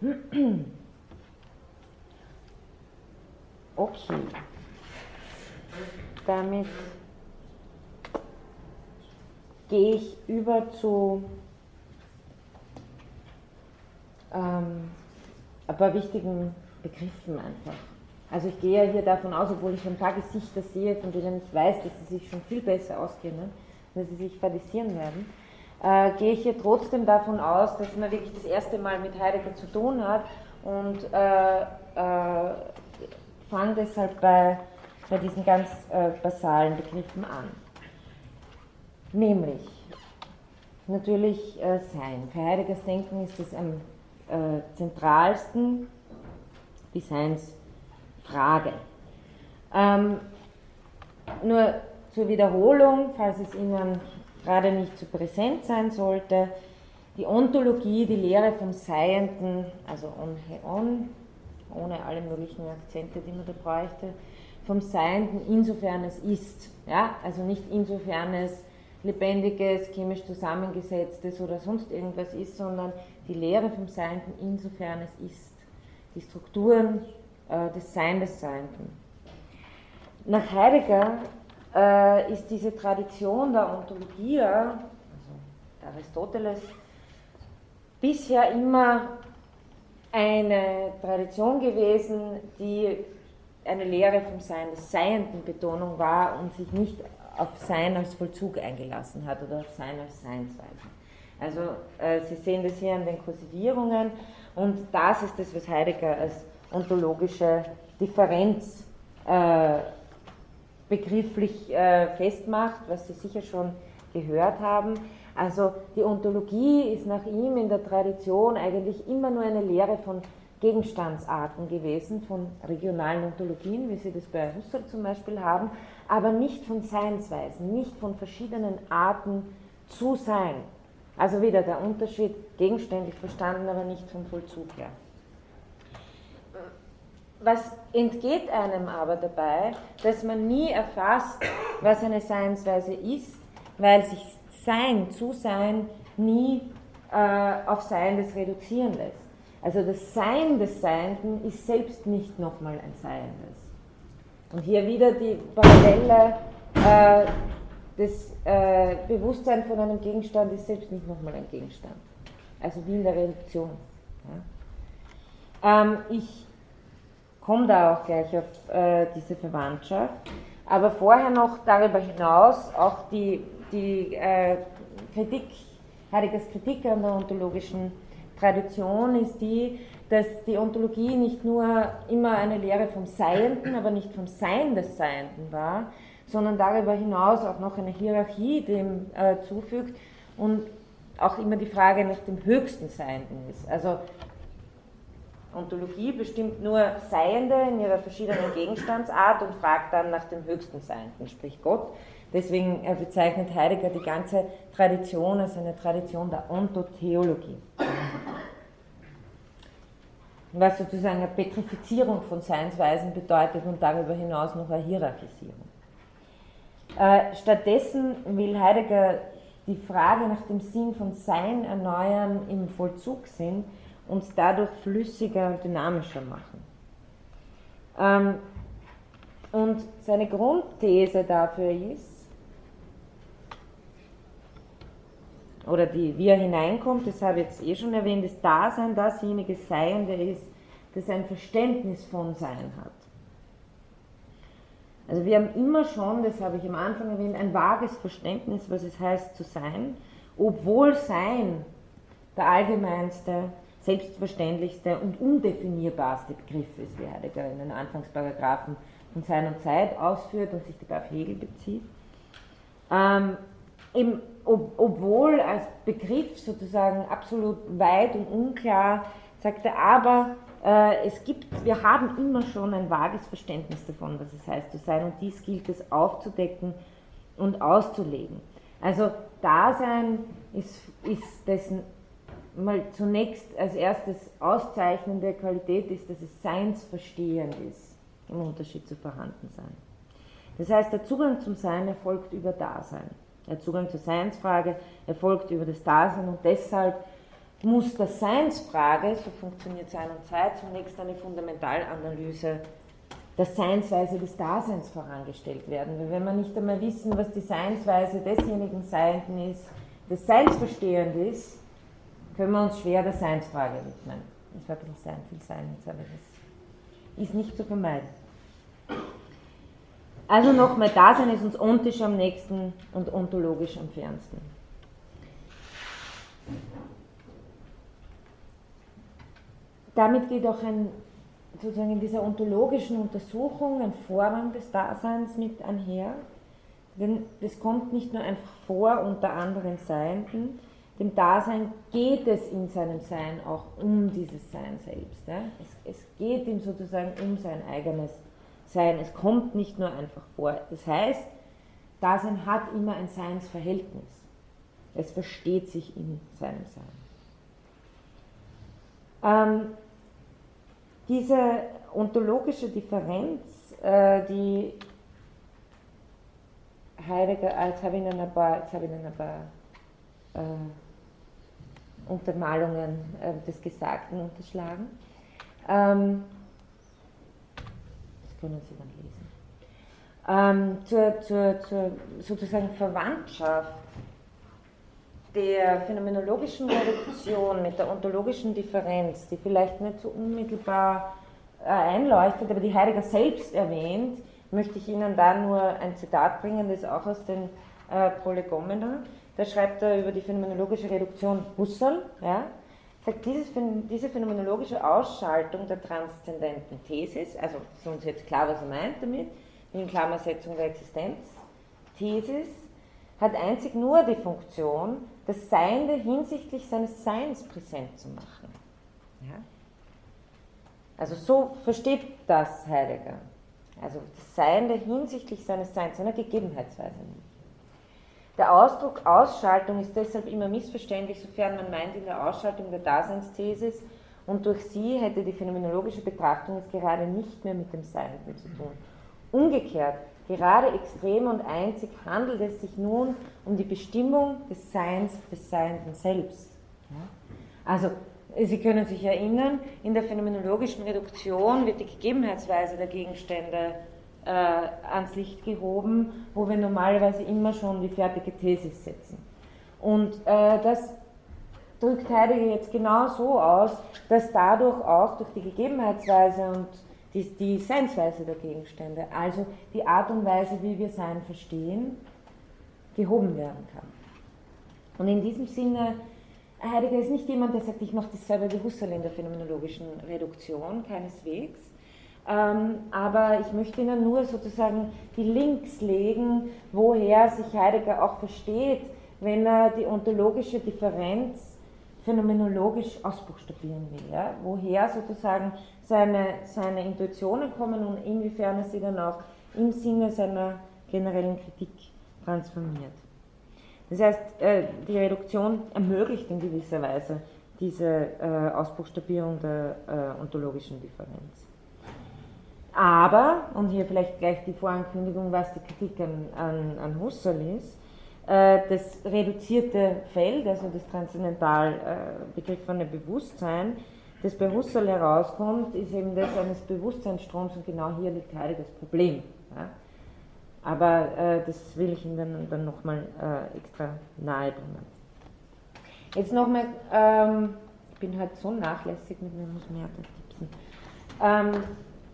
Okay. Damit gehe ich über zu ähm, ein paar wichtigen Begriffen einfach. Also ich gehe ja hier davon aus, obwohl ich ein paar Gesichter sehe, von denen ich weiß, dass sie sich schon viel besser auskennen, dass sie sich fadisieren werden, äh, gehe ich hier trotzdem davon aus, dass man wirklich das erste Mal mit Heidegger zu tun hat und äh, äh, fange deshalb bei, bei diesen ganz äh, basalen Begriffen an. Nämlich natürlich äh, Sein. Für Heideggers Denken ist es am äh, zentralsten die Seinsfrage. Ähm, nur zur Wiederholung, falls es Ihnen gerade nicht zu präsent sein sollte, die Ontologie, die Lehre vom Seienden, also on on, ohne alle möglichen Akzente, die man da bräuchte, vom Seienden, insofern es ist. Ja? Also nicht insofern es lebendiges, chemisch zusammengesetztes oder sonst irgendwas ist, sondern die Lehre vom Seienden, insofern es ist. Die Strukturen des Sein des Seienden. Nach Heidegger äh, ist diese Tradition der Ontologie, also Aristoteles, bisher immer eine Tradition gewesen, die eine Lehre vom Sein des Seienden Betonung war und sich nicht auf Sein als Vollzug eingelassen hat oder auf Sein als Seinsweise. Also äh, Sie sehen das hier an den Kursivierungen und das ist das, was Heidegger als ontologische Differenz äh, begrifflich äh, festmacht, was Sie sicher schon gehört haben. Also die Ontologie ist nach ihm in der Tradition eigentlich immer nur eine Lehre von Gegenstandsarten gewesen, von regionalen Ontologien, wie Sie das bei Husserl zum Beispiel haben, aber nicht von Seinsweisen, nicht von verschiedenen Arten zu sein. Also wieder der Unterschied, gegenständig verstanden, aber nicht vom Vollzug her. Was entgeht einem aber dabei, dass man nie erfasst, was eine Seinsweise ist, weil sich sein, zu sein, nie äh, auf Seiendes reduzieren lässt. Also das Sein des Seienden ist selbst nicht nochmal ein Seiendes. Und hier wieder die Parallele, äh, das äh, Bewusstsein von einem Gegenstand ist selbst nicht nochmal ein Gegenstand. Also wie in der Reduktion. Ja. Ähm, ich komme da auch gleich auf äh, diese Verwandtschaft. Aber vorher noch darüber hinaus auch die die äh, Kritik, Heideggers Kritik an der ontologischen Tradition ist die, dass die Ontologie nicht nur immer eine Lehre vom Seienden, aber nicht vom Sein des Seienden war, sondern darüber hinaus auch noch eine Hierarchie dem äh, zufügt und auch immer die Frage nach dem höchsten Seienden ist. Also Ontologie bestimmt nur Seiende in ihrer verschiedenen Gegenstandsart und fragt dann nach dem höchsten Seienden, sprich Gott. Deswegen bezeichnet Heidegger die ganze Tradition als eine Tradition der Ontotheologie. Was sozusagen eine Petrifizierung von Seinsweisen bedeutet und darüber hinaus noch eine Hierarchisierung. Äh, stattdessen will Heidegger die Frage nach dem Sinn von Sein erneuern im Vollzugssinn und dadurch flüssiger und dynamischer machen. Ähm, und seine Grundthese dafür ist, oder die, wie er hineinkommt, das habe ich jetzt eh schon erwähnt, das Dasein dasjenige Seiende ist, das ein Verständnis von Sein hat. Also wir haben immer schon, das habe ich am Anfang erwähnt, ein vages Verständnis, was es heißt zu sein, obwohl Sein der allgemeinste, selbstverständlichste und undefinierbarste Begriff ist, wie Heidegger in den Anfangsparagraphen von Sein und Zeit ausführt und sich dabei auf Hegel bezieht. Ähm, eben, ob, obwohl als Begriff sozusagen absolut weit und unklar, sagt er, aber äh, es gibt, wir haben immer schon ein vages Verständnis davon, was es heißt zu sein und dies gilt es aufzudecken und auszulegen. Also Dasein ist, ist dessen mal zunächst als erstes auszeichnende Qualität ist, dass es seinsverstehend ist, im Unterschied zu Vorhandensein. Das heißt, der Zugang zum Sein erfolgt über Dasein. Der Zugang zur Seinsfrage erfolgt über das Dasein und deshalb muss der Seinsfrage, so funktioniert Sein und Zeit, zunächst eine Fundamentalanalyse der Seinsweise des Daseins vorangestellt werden. Weil wenn wir nicht einmal wissen, was die Seinsweise desjenigen Seienden ist, des Seinsverstehend ist, können wir uns schwer der Seinsfrage widmen. Das war ein bisschen Sein, viel Sein jetzt, aber das ist nicht zu vermeiden. Also nochmal, Dasein ist uns ontisch am nächsten und ontologisch am fernsten. Damit geht auch ein, sozusagen in dieser ontologischen Untersuchung ein Vorrang des Daseins mit einher. Denn das kommt nicht nur einfach vor unter anderen Seienden, dem Dasein geht es in seinem Sein auch um dieses Sein selbst. Ja? Es, es geht ihm sozusagen um sein eigenes Sein. Es kommt nicht nur einfach vor. Das heißt, Dasein hat immer ein Seinsverhältnis. Es versteht sich in seinem Sein. Ähm, diese ontologische Differenz, äh, die Heidegger, ah, jetzt habe ich Ihnen ein paar, jetzt habe ich Ihnen ein paar äh, Untermalungen äh, des Gesagten unterschlagen. Ähm, das können Sie dann lesen. Ähm, zur, zur, zur sozusagen Verwandtschaft der phänomenologischen Reduktion mit der ontologischen Differenz, die vielleicht nicht so unmittelbar äh, einleuchtet, aber die Heidegger selbst erwähnt, möchte ich Ihnen da nur ein Zitat bringen, das auch aus den äh, Prolegomena. Da schreibt er über die phänomenologische Reduktion Husserl, ja, sagt, dieses, diese phänomenologische Ausschaltung der transzendenten Thesis, also ist uns jetzt klar, was er meint damit, in Klammersetzung der Existenz, hat einzig nur die Funktion, das Seiende hinsichtlich seines Seins präsent zu machen. Ja? Also so versteht das Heidegger. Also das Seiende hinsichtlich seines Seins, seiner Gegebenheitsweise nicht. Der Ausdruck Ausschaltung ist deshalb immer missverständlich, sofern man meint, in der Ausschaltung der Daseinsthesis und durch sie hätte die phänomenologische Betrachtung es gerade nicht mehr mit dem Seienden zu tun. Umgekehrt, gerade extrem und einzig handelt es sich nun um die Bestimmung des Seins des Seienden selbst. Also, Sie können sich erinnern, in der phänomenologischen Reduktion wird die Gegebenheitsweise der Gegenstände äh, ans Licht gehoben, wo wir normalerweise immer schon die fertige Thesis setzen. Und äh, das drückt Heidegger jetzt genau so aus, dass dadurch auch durch die Gegebenheitsweise und die, die Seinsweise der Gegenstände, also die Art und Weise, wie wir Sein verstehen, gehoben werden kann. Und in diesem Sinne, Heidegger ist nicht jemand, der sagt, ich mache dasselbe wie Husserl in der phänomenologischen Reduktion, keineswegs. Ähm, aber ich möchte Ihnen nur sozusagen die Links legen, woher sich Heidegger auch versteht, wenn er die ontologische Differenz phänomenologisch ausbuchstabieren will. Ja? Woher sozusagen seine, seine Intuitionen kommen und inwiefern er sie dann auch im Sinne seiner generellen Kritik transformiert. Das heißt, äh, die Reduktion ermöglicht in gewisser Weise diese äh, Ausbuchstabierung der äh, ontologischen Differenz. Aber, und hier vielleicht gleich die Vorankündigung, was die Kritik an, an, an Husserl ist, das reduzierte Feld, also das transzendental begriffene Bewusstsein, das bei Husserl herauskommt, ist eben das eines Bewusstseinsstroms und genau hier liegt Heideggers Problem. Ja? Aber äh, das will ich Ihnen dann, dann nochmal äh, extra nahe bringen. Jetzt nochmal, ähm, ich bin halt so nachlässig mit mir, muss mehr tipsen. Ähm,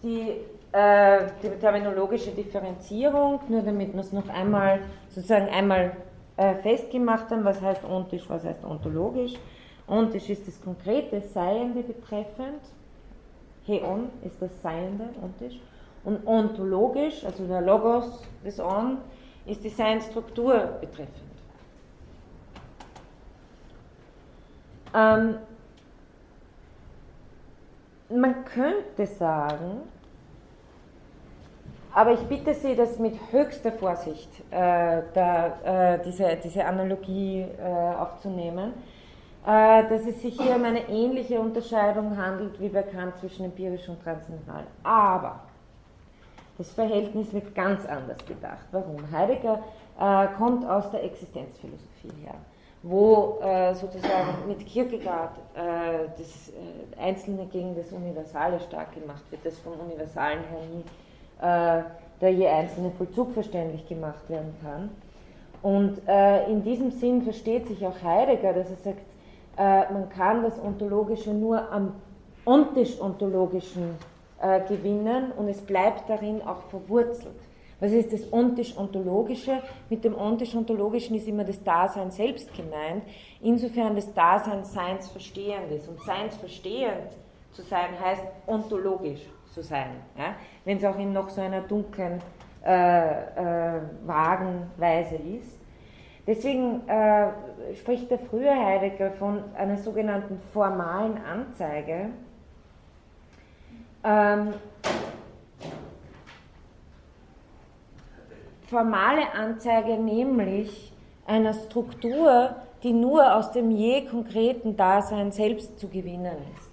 die, äh, die terminologische Differenzierung, nur damit wir es noch einmal sozusagen einmal äh, festgemacht haben, was heißt ontisch, was heißt ontologisch. Ontisch ist das konkrete Seiende betreffend. Heon ist das Seiende, ontisch. Und ontologisch, also der Logos des On, ist die Seinsstruktur betreffend. Ähm, man könnte sagen, aber ich bitte Sie, das mit höchster Vorsicht äh, da, äh, diese, diese Analogie äh, aufzunehmen, äh, dass es sich hier um eine ähnliche Unterscheidung handelt wie bekannt zwischen empirisch und transzendental. Aber das Verhältnis wird ganz anders gedacht. Warum? Heidegger äh, kommt aus der Existenzphilosophie her, wo äh, sozusagen mit Kierkegaard das Einzelne gegen das Universale stark gemacht wird, das vom Universalen her nie äh, der je einzelne Vollzug verständlich gemacht werden kann. Und in diesem Sinn versteht sich auch Heidegger, dass er sagt, äh, man kann das Ontologische nur am ontisch-ontologischen äh, gewinnen und es bleibt darin auch verwurzelt. Was ist das ontisch-ontologische? Mit dem ontisch-ontologischen ist immer das Dasein selbst gemeint, insofern das Dasein seinsverstehend ist. Und seinsverstehend zu sein heißt ontologisch zu sein. Ja? Wenn es auch in noch so einer dunklen, äh, äh, vagen Weise ist. Deswegen äh, spricht der frühe Heidegger von einer sogenannten formalen Anzeige. Ähm, formale Anzeige nämlich einer Struktur, die nur aus dem je konkreten Dasein selbst zu gewinnen ist.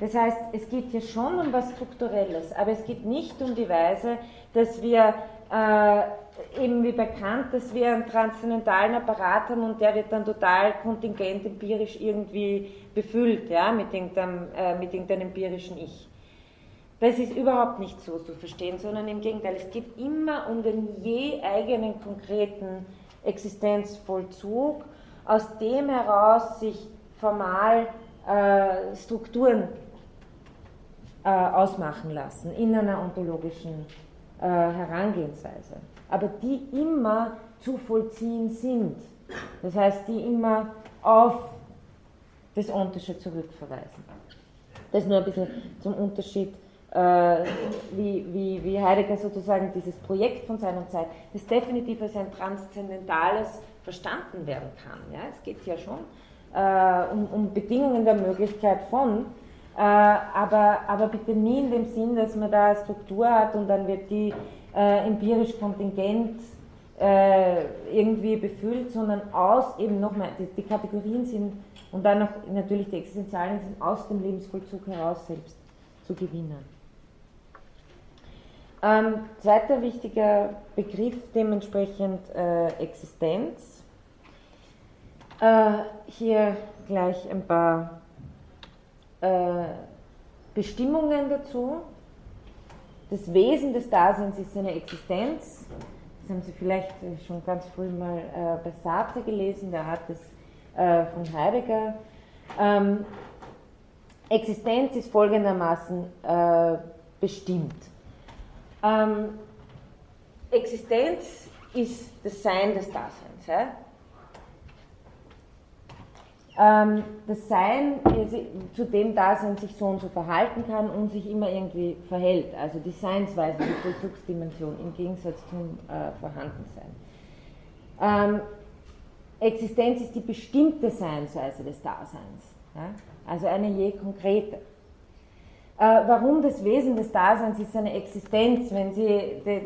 Das heißt, es geht hier schon um was Strukturelles, aber es geht nicht um die Weise, dass wir äh, eben wie bekannt, dass wir einen transzendentalen Apparat haben und der wird dann total kontingent empirisch irgendwie befüllt, ja, mit irgendeinem, äh, mit irgendeinem empirischen Ich. Das ist überhaupt nicht so zu verstehen, sondern im Gegenteil, es geht immer um den je eigenen konkreten Existenzvollzug, aus dem heraus sich formal äh, Strukturen äh, ausmachen lassen in einer ontologischen äh, Herangehensweise. Aber die immer zu vollziehen sind. Das heißt, die immer auf das Ontische zurückverweisen. Das nur ein bisschen zum Unterschied, äh, wie, wie, wie Heidegger sozusagen dieses Projekt von seiner Zeit, das definitiv als ein transzendentales verstanden werden kann. Ja? Es geht ja schon äh, um, um Bedingungen der Möglichkeit von, aber, aber bitte nie in dem Sinn, dass man da eine Struktur hat und dann wird die äh, empirisch kontingent äh, irgendwie befüllt, sondern aus eben nochmal, die, die, Kategorien sind und dann noch natürlich die Existenzialen sind aus dem Lebensvollzug heraus selbst zu gewinnen. Ähm, zweiter wichtiger Begriff dementsprechend äh, Existenz. Äh, hier gleich ein paar äh, Bestimmungen dazu. Das Wesen des Daseins ist seine Existenz. Das haben Sie vielleicht schon ganz früh mal äh, bei Sartre gelesen, der Art des, äh, von Heidegger. Ähm, Existenz ist folgendermaßen äh, bestimmt. Ähm, Existenz ist das Sein des Daseins. Ja? Ähm, das Sein zu dem Dasein sich so und so verhalten kann und sich immer irgendwie verhält. Also die Seinsweise, die Vollzugsdimension im Gegensatz zum äh, Vorhandensein. Ähm, Existenz ist die bestimmte Seinsweise des Daseins, ja? also eine je konkrete. Äh, warum das Wesen des Daseins ist seine Existenz? Wenn Sie, de,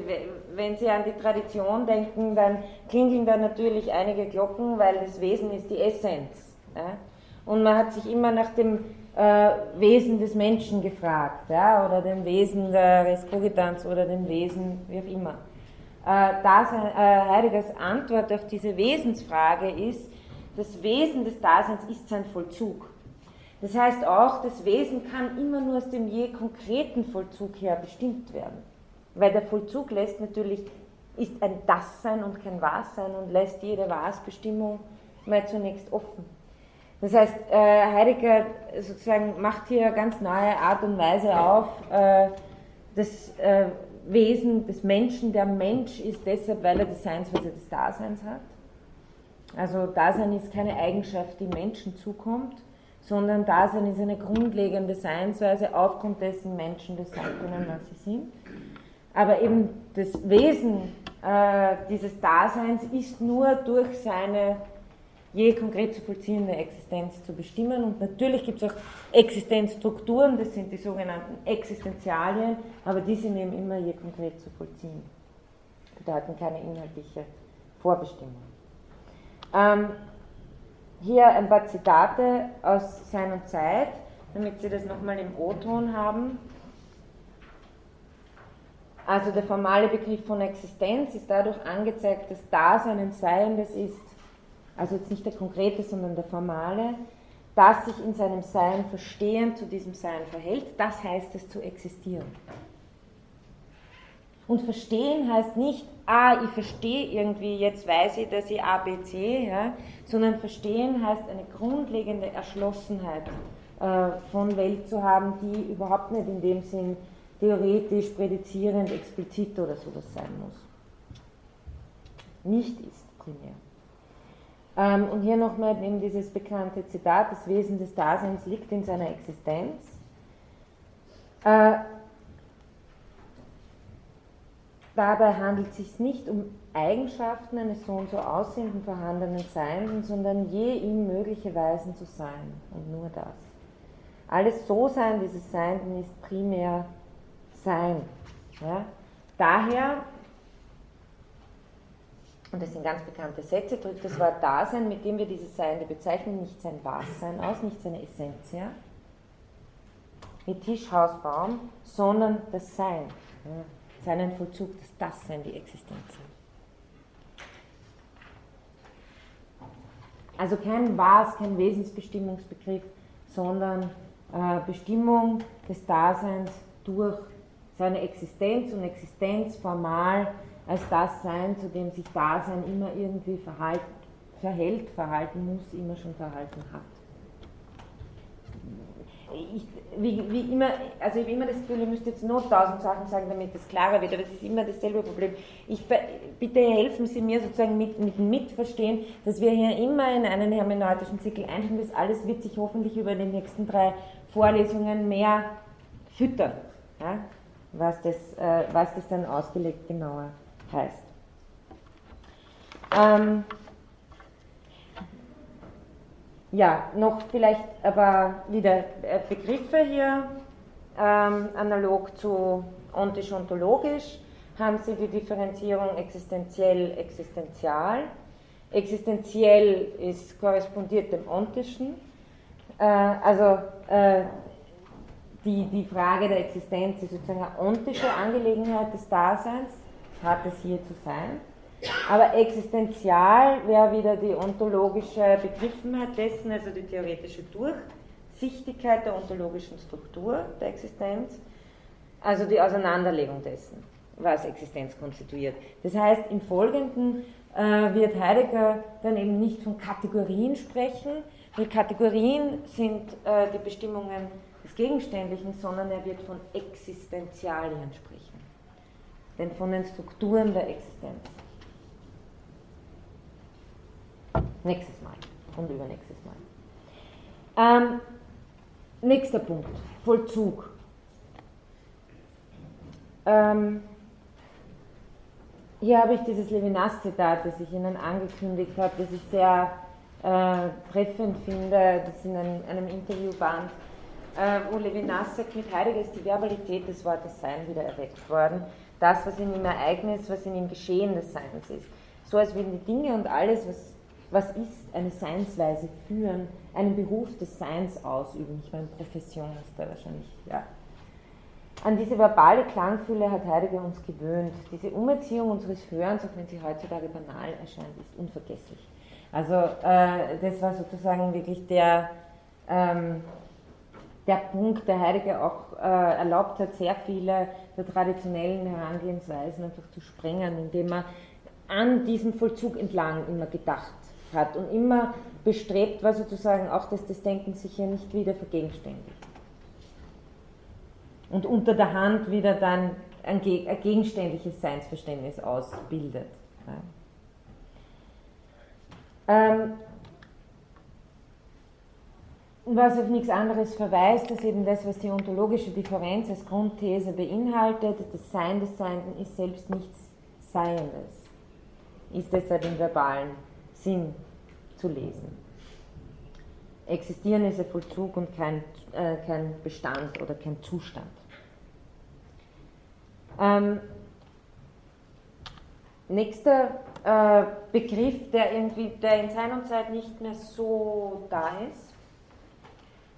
wenn Sie an die Tradition denken, dann klingeln da natürlich einige Glocken, weil das Wesen ist die Essenz. Ja? Und man hat sich immer nach dem äh, Wesen des Menschen gefragt, ja? oder dem Wesen der Res Cogitans oder dem Wesen, wie auch immer. Äh, das, äh, Heideggers Antwort auf diese Wesensfrage ist, das Wesen des Daseins ist sein Vollzug. Das heißt auch, das Wesen kann immer nur aus dem je konkreten Vollzug her bestimmt werden. Weil der Vollzug lässt natürlich, ist ein Das-Sein und kein Was-Sein und lässt jede Was-Bestimmung mal zunächst offen. Das heißt, äh, Heidegger sozusagen macht hier ganz neue Art und Weise auf, äh, das äh, Wesen des Menschen. Der Mensch ist deshalb, weil er die Seinsweise des Daseins hat. Also Dasein ist keine Eigenschaft, die Menschen zukommt, sondern Dasein ist eine grundlegende Seinsweise, aufgrund dessen Menschen das sein können, was sie sind. Aber eben das Wesen äh, dieses Daseins ist nur durch seine je konkret zu vollziehende Existenz zu bestimmen. Und natürlich gibt es auch Existenzstrukturen, das sind die sogenannten Existenzialien, aber die sind eben immer je konkret zu vollziehen. Bedeuten keine inhaltliche Vorbestimmung. Ähm, hier ein paar Zitate aus seiner Zeit, damit Sie das nochmal im O-Ton haben. Also der formale Begriff von Existenz ist dadurch angezeigt, dass Dasein ein Seiendes ist, also jetzt nicht der konkrete, sondern der formale, das sich in seinem Sein verstehen zu diesem Sein verhält, das heißt es zu existieren. Und verstehen heißt nicht, ah, ich verstehe irgendwie, jetzt weiß ich, dass ich A, B, C, ja, sondern verstehen heißt eine grundlegende Erschlossenheit äh, von Welt zu haben, die überhaupt nicht in dem Sinn theoretisch, prädizierend, explizit oder sowas sein muss. Nicht ist primär. Ähm, und hier nochmal eben dieses bekannte Zitat, das Wesen des Daseins liegt in seiner Existenz. Äh, Dabei handelt es sich nicht um Eigenschaften eines so und so aussehenden vorhandenen Seienden, sondern je ihm mögliche Weisen zu sein und nur das. Alles So-Sein dieses Seienden ist primär Sein. Ja? Daher, und das sind ganz bekannte Sätze, drückt das Wort Dasein, mit dem wir dieses Seiende bezeichnen, nicht sein Was-Sein aus, nicht seine Essenz, ja? wie Tisch, Haus, Baum, sondern das Sein. Ja? seinen Vollzug, das Dasein, die Existenz. Also kein Was, kein Wesensbestimmungsbegriff, sondern äh, Bestimmung des Daseins durch seine Existenz und Existenz formal als das Sein, zu dem sich Dasein immer irgendwie verhalt, verhält, verhalten muss, immer schon verhalten hat ich, wie, wie, immer, also ich habe immer das Gefühl, ich müsste jetzt nur tausend Sachen sagen, damit es klarer wird, aber es ist immer dasselbe Problem. Ich, bitte helfen Sie mir sozusagen mit, mit Mitverstehen, dass wir hier immer in einen hermeneutischen Zirkel einsteigen. Das alles wird sich hoffentlich über die nächsten drei Vorlesungen mehr füttern, ja, was, das, äh, was das dann ausgelegt genauer heißt. Ähm, ja, noch vielleicht aber wieder äh, Begriffe hier, ähm, analog zu ontisch-ontologisch haben Sie die Differenzierung existenziell-existenzial. Existenziell ist korrespondiert dem ontischen, äh, also äh, die, die Frage der Existenz ist sozusagen eine ontische Angelegenheit des Daseins, hat es hier zu sein. Aber existenzial wäre wieder die ontologische Begriffenheit dessen, also die theoretische Durchsichtigkeit der ontologischen Struktur der Existenz, also die Auseinanderlegung dessen, was Existenz konstituiert. Das heißt, im Folgenden äh, wird Heidegger dann eben nicht von Kategorien sprechen, weil Kategorien sind äh, die Bestimmungen des Gegenständlichen, sondern er wird von Existenzialien sprechen, denn von den Strukturen der Existenz. Nächstes Mal und übernächstes Mal. Ähm, nächster Punkt, Vollzug. Ähm, hier habe ich dieses Levinas-Zitat, das ich Ihnen angekündigt habe, das ich sehr äh, treffend finde, das in einem, einem Interview band, äh, wo Levinas sagt, mit Heidegger ist die Verbalität des Wortes Sein wieder erweckt worden. Das, was in ihm Ereignis, was in ihm Geschehen des Seins ist. So als würden die Dinge und alles, was was ist eine Seinsweise führen, einen Beruf des Seins ausüben. Ich meine, Profession ist da wahrscheinlich, ja. An diese verbale Klangfülle hat Heidegger uns gewöhnt. Diese Umerziehung unseres Hörens, auch wenn sie heutzutage banal erscheint, ist unvergesslich. Also äh, das war sozusagen wirklich der, ähm, der Punkt, der Heidegger auch äh, erlaubt hat, sehr viele der traditionellen Herangehensweisen einfach zu sprengen, indem er an diesem Vollzug entlang immer gedacht hat und immer bestrebt war, sozusagen auch, dass das Denken sich hier nicht wieder vergegenständigt. Und unter der Hand wieder dann ein, ein gegenständliches Seinsverständnis ausbildet. Ja. Ähm, was auf nichts anderes verweist, als eben das, was die ontologische Differenz als Grundthese beinhaltet, das Sein des Seienden ist selbst nichts Seiendes, ist deshalb im verbalen Sinn zu lesen. Existieren ist ein Vollzug und kein, äh, kein Bestand oder kein Zustand. Ähm, nächster äh, Begriff, der, irgendwie, der in seiner Zeit nicht mehr so da ist,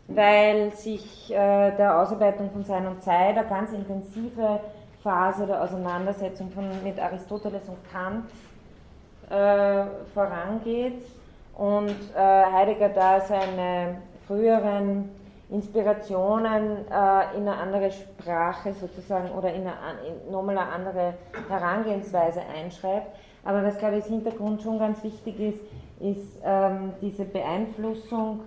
weil sich äh, der Ausarbeitung von seiner Zeit eine ganz intensive Phase der Auseinandersetzung von, mit Aristoteles und Kant äh, vorangeht und äh, Heidegger da seine früheren Inspirationen äh, in eine andere Sprache sozusagen oder in, eine, in nochmal eine andere Herangehensweise einschreibt. Aber was, glaube ich, als Hintergrund schon ganz wichtig ist, ist ähm, diese Beeinflussung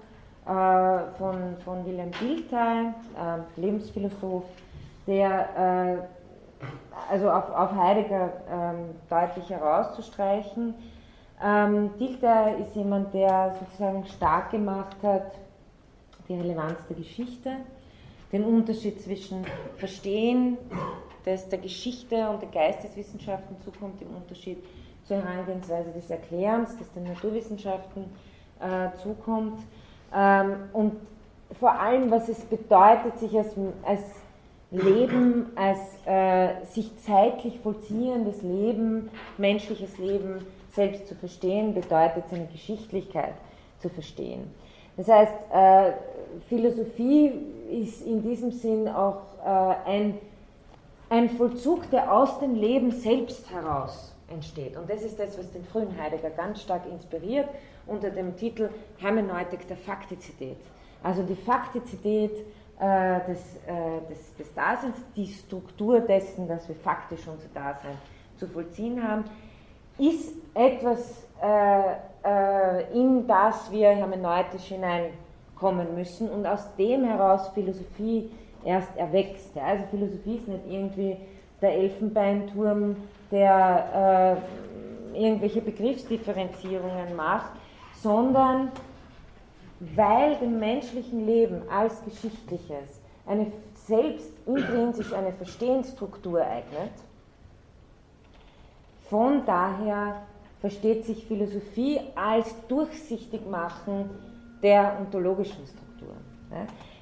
von, von Wilhelm Dilthey, äh, Lebensphilosoph, der äh, also auf, auf Heidegger ähm, deutlich herauszustreichen. Ähm, Dilthey ist jemand, der sozusagen stark gemacht hat die Relevanz der Geschichte, den Unterschied zwischen Verstehen das der Geschichte und der Geisteswissenschaften zukommt, im Unterschied zur Herangehensweise des Erklärens, das den Naturwissenschaften äh, zukommt. Ähm, und vor allem, was es bedeutet, sich als, als Leben, als äh, sich zeitlich vollziehendes Leben, menschliches Leben selbst zu verstehen, bedeutet seine Geschichtlichkeit zu verstehen. Das heißt, äh, Philosophie ist in diesem Sinn auch äh, ein, ein Vollzug, der aus dem Leben selbst heraus entsteht. Und das ist das, was den frühen Heidegger ganz stark inspiriert unter dem Titel Hermeneutik der Faktizität. Also die Faktizität äh, des, äh, des, des Daseins, die Struktur dessen, dass wir faktisch unser Dasein zu vollziehen haben, ist etwas, äh, äh, in das wir hermeneutisch hineinkommen müssen und aus dem heraus Philosophie erst erwächst. Ja? Also Philosophie ist nicht irgendwie der Elfenbeinturm, der äh, irgendwelche Begriffsdifferenzierungen macht, sondern weil dem menschlichen Leben als geschichtliches eine selbst intrinsisch eine Verstehensstruktur eignet, von daher versteht sich Philosophie als durchsichtig machen der ontologischen Strukturen.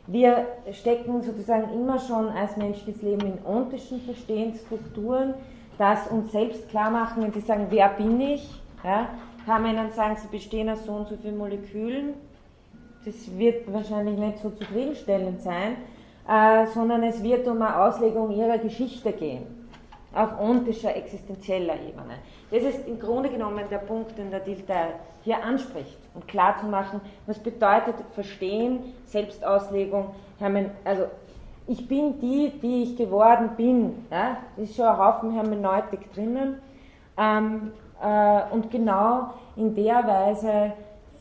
Wir stecken sozusagen immer schon als menschliches Leben in ontischen Verstehensstrukturen, das uns selbst klar machen, wenn Sie sagen, wer bin ich, ja, kann man Ihnen sagen, Sie bestehen aus so und so vielen Molekülen. Das wird wahrscheinlich nicht so zufriedenstellend sein, äh, sondern es wird um eine Auslegung Ihrer Geschichte gehen, auf ontischer, existenzieller Ebene. Das ist im Grunde genommen der Punkt, den der Dilthey hier anspricht und klar zu machen, was bedeutet Verstehen, Selbstauslegung, also ich bin die, die ich geworden bin. Ja? Das ist schon ein Haufen Hermeneutik drinnen. Ähm, äh, und genau in der Weise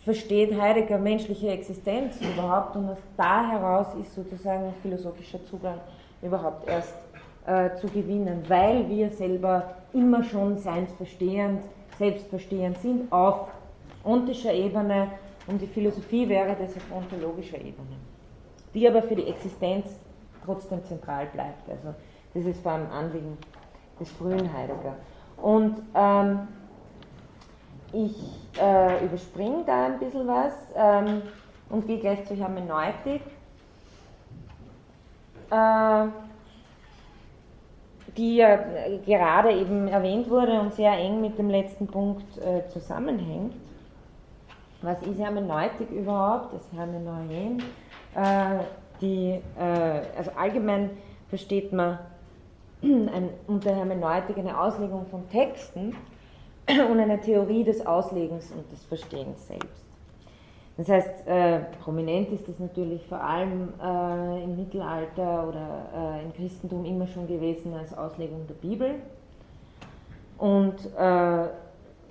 versteht Heidegger menschliche Existenz überhaupt und aus da heraus ist sozusagen ein philosophischer Zugang überhaupt erst äh, zu gewinnen, weil wir selber immer schon seinsverstehend, selbstverstehend sind auf ontischer Ebene und die Philosophie wäre das auf ontologischer Ebene, die aber für die Existenz trotzdem zentral bleibt. Also das ist vor allem Anliegen des frühen Heidegger. Und ähm, ich äh, überspringe da ein bisschen was ähm, und gehe gleich zur Hermeneutik. Äh, die ja gerade eben erwähnt wurde und sehr eng mit dem letzten Punkt äh, zusammenhängt. Was ist Hermeneutik überhaupt? Das Hermenoien. Äh, die, äh, also allgemein versteht man ein, unter Hermeneutik eine Auslegung von Texten und eine Theorie des Auslegens und des Verstehens selbst. Das heißt, äh, prominent ist es natürlich vor allem äh, im Mittelalter oder äh, im Christentum immer schon gewesen als Auslegung der Bibel. Und äh,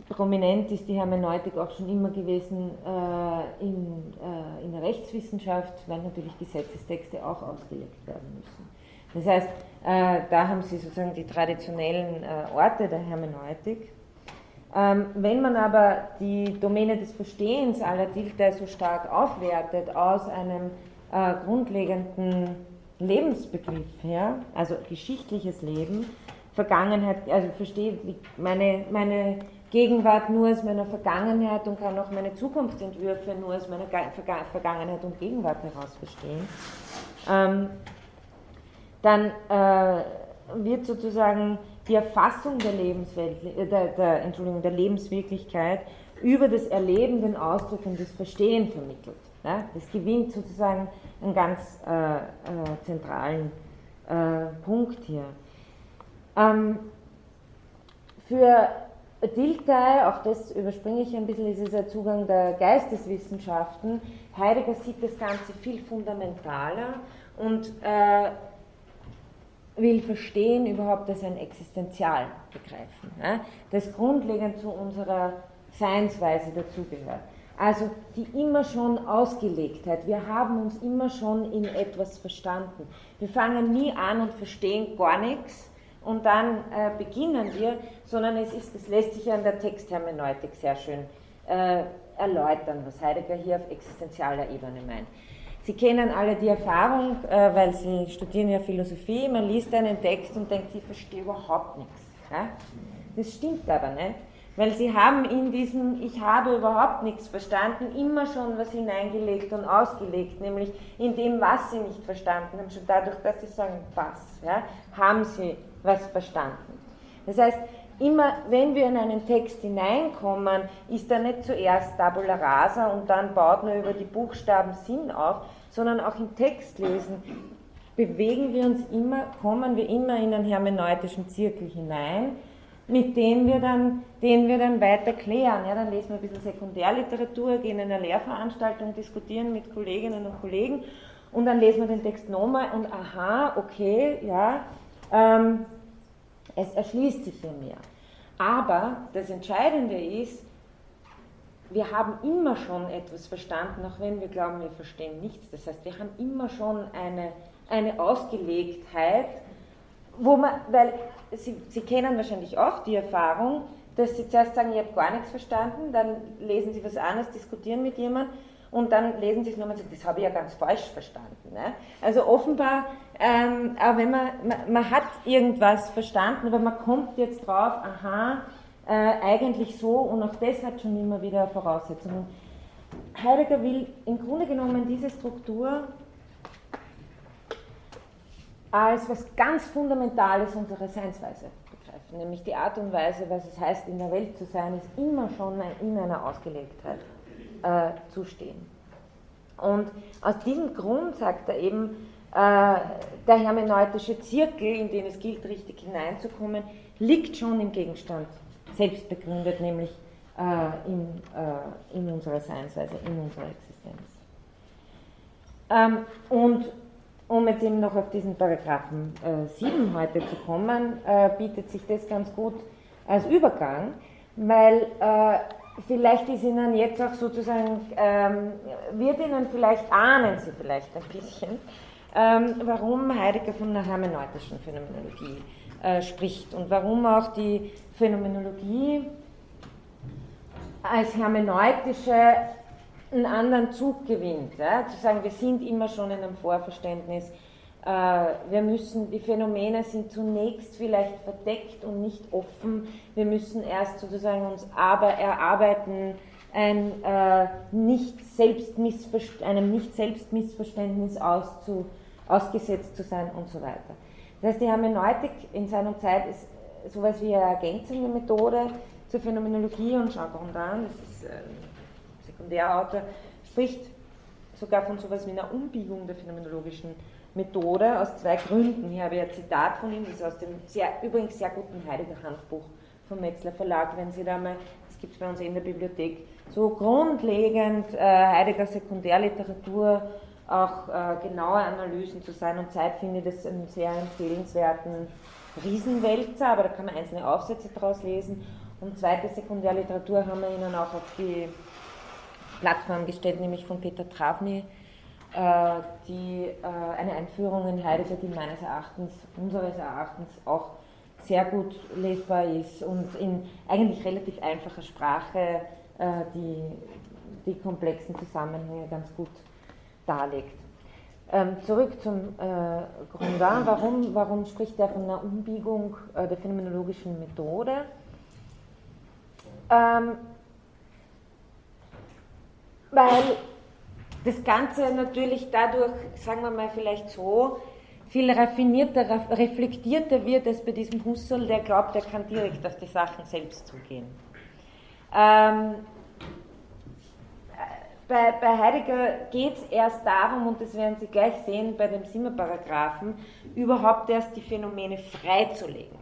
prominent ist die Hermeneutik auch schon immer gewesen äh, in, äh, in der Rechtswissenschaft, weil natürlich Gesetzestexte auch ausgelegt werden müssen. Das heißt, da haben Sie sozusagen die traditionellen Orte der Hermeneutik. Ähm, wenn man aber die Domäne des Verstehens aller Dilthey so stark aufwertet aus einem äh, grundlegenden Lebensbegriff her, also geschichtliches Leben, Vergangenheit, also verstehe meine, meine Gegenwart nur aus meiner Vergangenheit und kann auch meine Zukunftsentwürfe nur aus meiner Vergangenheit und Gegenwart heraus verstehen, ähm, dann äh, wird sozusagen die Erfassung der, Lebenswelt, äh, der, der, Entschuldigung, der Lebenswirklichkeit über das Erleben, den Ausdruck und das Verstehen vermittelt. Ja? Das gewinnt sozusagen einen ganz äh, äh, zentralen äh, Punkt hier. Ähm, für Dilthey, auch das überspringe ich ein bisschen, ist es der Zugang der Geisteswissenschaften. Heidegger sieht das Ganze viel fundamentaler und äh, will verstehen überhaupt als ein Existenzial begreifen, ja, das grundlegend zu unserer Seinsweise dazugehört. Also die immer schon Ausgelegtheit. Wir haben uns immer schon in etwas verstanden. Wir fangen nie an und verstehen gar nichts und dann äh, beginnen wir, sondern es ist, das lässt sich ja in der Texthermeneutik sehr schön äh, erläutern, was Heidegger hier auf existenzieller Ebene meint. Sie kennen alle die Erfahrung, äh, weil Sie studieren ja Philosophie, man liest einen Text und denkt, ich verstehe überhaupt nichts. Ja? Das stimmt aber nicht, weil Sie haben in diesem Ich habe überhaupt nichts verstanden immer schon was hineingelegt und ausgelegt, nämlich in dem, was Sie nicht verstanden haben, schon dadurch, dass Sie sagen, was, ja, haben Sie was verstanden. Das heißt, immer wenn wir in einen Text hineinkommen, ist er nicht zuerst Tabula rasa und dann baut man über die Buchstaben Sinn auf, sondern auch im Textlesen bewegen wir uns immer, kommen wir immer in einen hermeneutischen Zirkel hinein, mit dem wir dann, den wir dann weiter klären. Ja, dann lesen wir ein bisschen Sekundärliteratur, gehen in eine Lehrveranstaltung, diskutieren mit Kolleginnen und Kollegen und dann lesen wir den Text nochmal und aha, okay, ja, ähm, es erschließt sich hier mehr. Aber das Entscheidende ist, wir haben immer schon etwas verstanden, auch wenn wir glauben, wir verstehen nichts. Das heißt, wir haben immer schon eine, eine Ausgelegtheit, wo man, weil Sie, Sie kennen wahrscheinlich auch die Erfahrung, dass Sie zuerst sagen, ich habe gar nichts verstanden, dann lesen Sie was anderes, diskutieren mit jemandem und dann lesen Sie es nochmal und sagen, das habe ich ja ganz falsch verstanden. Ne? Also offenbar, ähm, aber wenn man, man, man, hat irgendwas verstanden, aber man kommt jetzt drauf, aha, äh, eigentlich so und auch das hat schon immer wieder Voraussetzungen. Heidegger will im Grunde genommen diese Struktur als was ganz Fundamentales unserer Seinsweise begreifen, nämlich die Art und Weise, was es heißt, in der Welt zu sein, ist immer schon in einer Ausgelegtheit äh, zu stehen. Und aus diesem Grund sagt er eben, äh, der hermeneutische Zirkel, in den es gilt, richtig hineinzukommen, liegt schon im Gegenstand, selbst begründet, nämlich äh, in, äh, in unserer Seinsweise, in unserer Existenz. Ähm, und um jetzt eben noch auf diesen Paragraphen äh, 7 heute zu kommen, äh, bietet sich das ganz gut als Übergang, weil äh, vielleicht ist Ihnen jetzt auch sozusagen, ähm, wird Ihnen vielleicht, ahnen Sie vielleicht ein bisschen, ähm, warum Heidegger von einer hermeneutischen Phänomenologie äh, spricht und warum auch die Phänomenologie als hermeneutische einen anderen Zug gewinnt. Ja? Zu sagen, wir sind immer schon in einem Vorverständnis, wir müssen, die Phänomene sind zunächst vielleicht verdeckt und nicht offen. Wir müssen erst sozusagen uns aber erarbeiten, ein, äh, nicht einem nicht Selbstmissverständnis ausgesetzt zu sein und so weiter. Das heißt, die Hermeneutik in seiner Zeit ist sowas wie eine ergänzende Methode zur Phänomenologie und Jean Grondin, das ist ein Sekundärautor, spricht sogar von sowas wie einer Umbiegung der phänomenologischen Methode aus zwei Gründen. Hier habe ich ein Zitat von ihm, das ist aus dem sehr, übrigens sehr guten Heidegger Handbuch vom Metzler Verlag, wenn Sie da mal, das gibt es bei uns in der Bibliothek, so grundlegend äh, Heidegger Sekundärliteratur, auch äh, genaue Analysen zu sein und Zeit finde ich das einen sehr empfehlenswerten Riesenwälzer, aber da kann man einzelne Aufsätze daraus lesen. Und zweite Sekundärliteratur haben wir Ihnen auch auf die Plattform gestellt, nämlich von Peter Travny, die, äh, eine Einführung in Heidegger, die meines Erachtens, unseres Erachtens auch sehr gut lesbar ist und in eigentlich relativ einfacher Sprache äh, die, die komplexen Zusammenhänge ganz gut darlegt. Ähm, zurück zum äh, Grondin. Warum, warum spricht er von einer Umbiegung äh, der phänomenologischen Methode? Ähm, weil das Ganze natürlich dadurch, sagen wir mal vielleicht so, viel raffinierter, reflektierter wird als bei diesem Husserl, der glaubt, er kann direkt auf die Sachen selbst zugehen. Ähm, bei, bei, Heidegger geht es erst darum, und das werden Sie gleich sehen bei dem Simmerparagraphen, überhaupt erst die Phänomene freizulegen.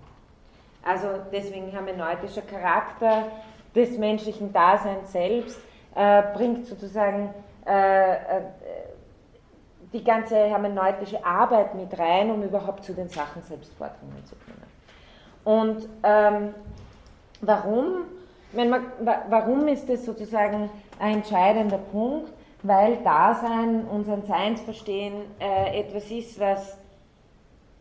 Also deswegen hermeneutischer Charakter des menschlichen Daseins selbst äh, bringt sozusagen äh, äh, die ganze hermeneutische Arbeit mit rein, um überhaupt zu den Sachen selbst vordringen zu können. Und ähm, warum? Wenn man, warum ist das sozusagen ein entscheidender Punkt? Weil Dasein, unser Seinsverstehen äh, etwas ist, was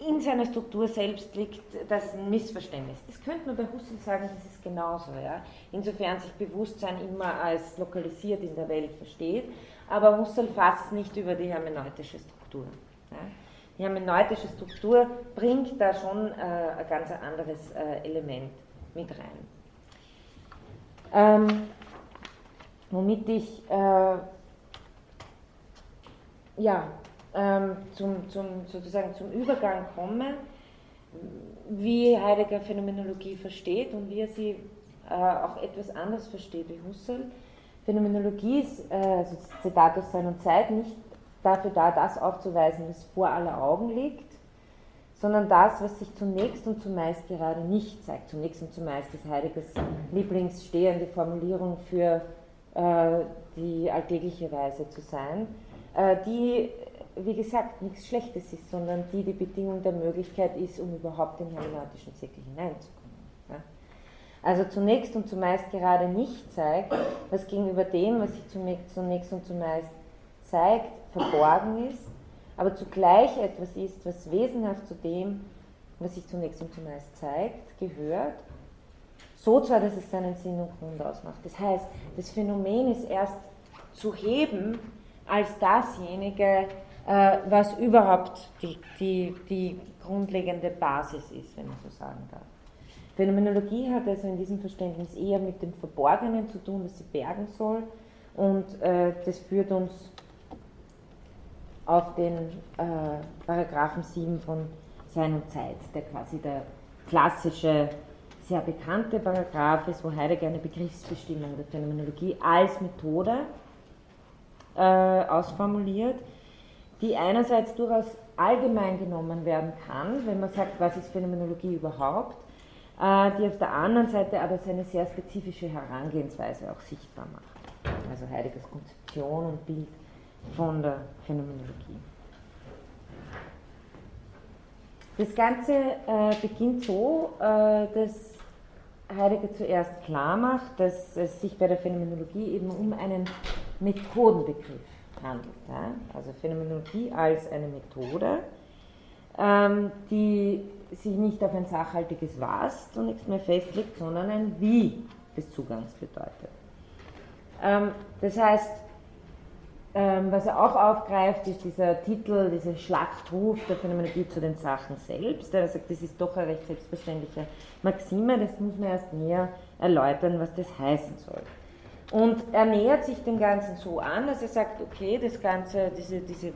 in seiner Struktur selbst liegt das ein Missverständnis. Das könnte man bei Husserl sagen, das ist genauso. Ja? Insofern sich Bewusstsein immer als lokalisiert in der Welt versteht, aber Husserl fasst nicht über die hermeneutische Struktur. Ja? Die hermeneutische Struktur bringt da schon äh, ein ganz anderes äh, Element mit rein. Ähm, womit ich äh, ja, ähm, zum, zum, sozusagen zum Übergang komme, wie Heidegger Phänomenologie versteht und wie er sie äh, auch etwas anders versteht wie Husserl. Phänomenologie ist, äh, also Zitat aus seiner Zeit, nicht dafür da, das aufzuweisen, was vor aller Augen liegt, sondern das, was sich zunächst und zumeist gerade nicht zeigt. Zunächst und zumeist ist Heideggers Lieblingsstehende Formulierung für äh, die alltägliche Weise zu sein, äh, die wie gesagt, nichts Schlechtes ist, sondern die die Bedingung der Möglichkeit ist, um überhaupt in den hermeneutischen Zirkel hineinzukommen. Ja? Also zunächst und zumeist gerade nicht zeigt, was gegenüber dem, was sich zunächst und zumeist zeigt, verborgen ist, aber zugleich etwas ist, was wesenhaft zu dem, was sich zunächst und zumeist zeigt, gehört, so zwar, dass es seinen Sinn und Grund ausmacht. Das heißt, das Phänomen ist erst zu heben als dasjenige, was überhaupt die, die, die grundlegende Basis ist, wenn man so sagen darf. Phänomenologie hat also in diesem Verständnis eher mit dem Verborgenen zu tun, was sie bergen soll, und äh, das führt uns auf den äh, Paragraphen 7 von Sein und Zeit, der quasi der klassische, sehr bekannte Paragraph ist, wo Heidegger eine Begriffsbestimmung der Phänomenologie als Methode äh, ausformuliert die einerseits durchaus allgemein genommen werden kann, wenn man sagt, was ist Phänomenologie überhaupt, äh, die auf der anderen Seite aber seine sehr spezifische Herangehensweise auch sichtbar macht. Also Heideggers Konzeption und Bild von der Phänomenologie. Das Ganze äh, beginnt so, äh, dass Heidegger zuerst klar macht, dass es sich bei der Phänomenologie eben um einen Methodenbegriff handelt. Ja? Also Phänomenologie als eine Methode, ähm, die sich nicht auf ein sachhaltiges Was zunächst mehr festlegt, sondern ein Wie des Zugangs bedeutet. Ähm, das heißt, ähm, was er auch aufgreift, ist dieser Titel, dieser Schlachtruf der Phänomenologie zu den Sachen selbst. Er sagt, das ist doch eine recht selbstverständliche Maxime, das muss man erst näher erläutern, was das heißen soll. Und er nähert sich dem Ganzen so an, dass er sagt, okay, das Ganze, diese, diese,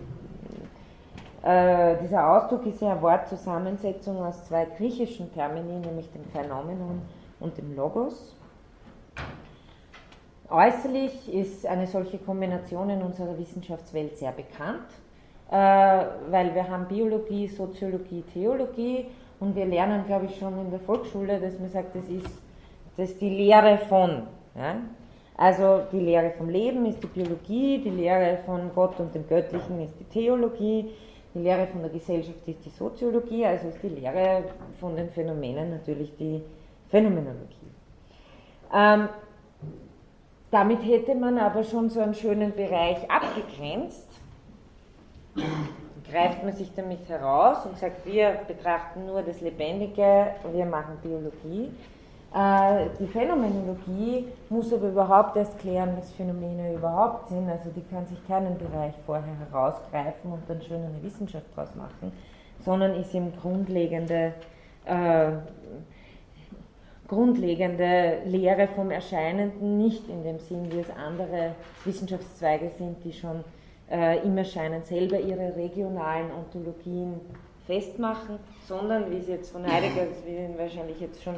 äh, dieser Ausdruck ist ja eine Wortzusammensetzung aus zwei griechischen Termini, nämlich dem Phänomenon und dem Logos. Äußerlich ist eine solche Kombination in unserer Wissenschaftswelt sehr bekannt, äh, weil wir haben Biologie, Soziologie, Theologie und wir lernen, glaube ich, schon in der Volksschule, dass man sagt, das ist, das ist die Lehre von. Ja? Also die Lehre vom Leben ist die Biologie, die Lehre von Gott und dem Göttlichen ist die Theologie, die Lehre von der Gesellschaft ist die Soziologie, also ist die Lehre von den Phänomenen natürlich die Phänomenologie. Ähm, damit hätte man aber schon so einen schönen Bereich abgegrenzt. Greift man sich damit heraus und sagt, wir betrachten nur das Lebendige, wir machen Biologie. Äh, die Phänomenologie muss aber überhaupt erst klären, was Phänomene überhaupt sind. Also die kann sich keinen Bereich vorher herausgreifen und dann schön eine Wissenschaft draus machen, sondern ist eben grundlegende, äh, grundlegende Lehre vom Erscheinenden, nicht in dem Sinn, wie es andere Wissenschaftszweige sind, die schon äh, im Erscheinen selber ihre regionalen Ontologien festmachen, sondern wie es jetzt von Heidegger, das wir wahrscheinlich jetzt schon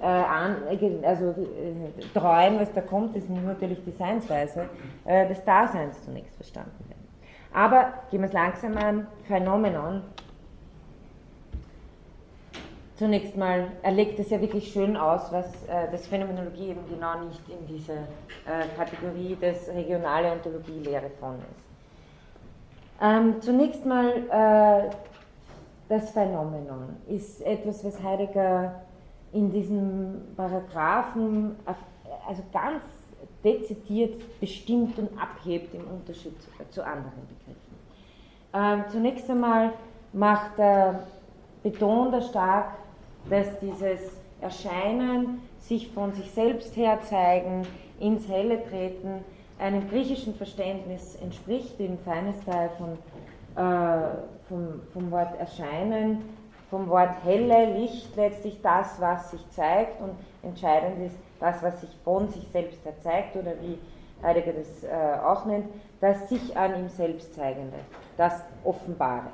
äh, an, also äh, treuen, was da kommt, ist natürlich die Seinsweise äh, des Daseins zunächst verstanden werden. Aber gehen wir es langsam an, Phänomenon. Zunächst mal, er legt es ja wirklich schön aus, was äh, das Phänomenologie eben genau nicht in diese äh, Kategorie des regionale Ontologie-Lehre von ist. Ähm, zunächst mal äh, das Phänomenon ist etwas, was Heidegger in diesem Paragraphen also ganz dezidiert bestimmt und abhebt im Unterschied zu anderen Begriffen. Ähm, zunächst einmal macht er betont er stark, dass dieses Erscheinen, sich von sich selbst her zeigen, ins Helle treten, einem griechischen Verständnis entspricht, dem feines Teil von, vom, vom Wort erscheinen, vom Wort helle, Licht letztlich das, was sich zeigt und entscheidend ist das, was sich von sich selbst erzeigt oder wie Heidegger das äh, auch nennt, das sich an ihm selbst zeigende, das Offenbare.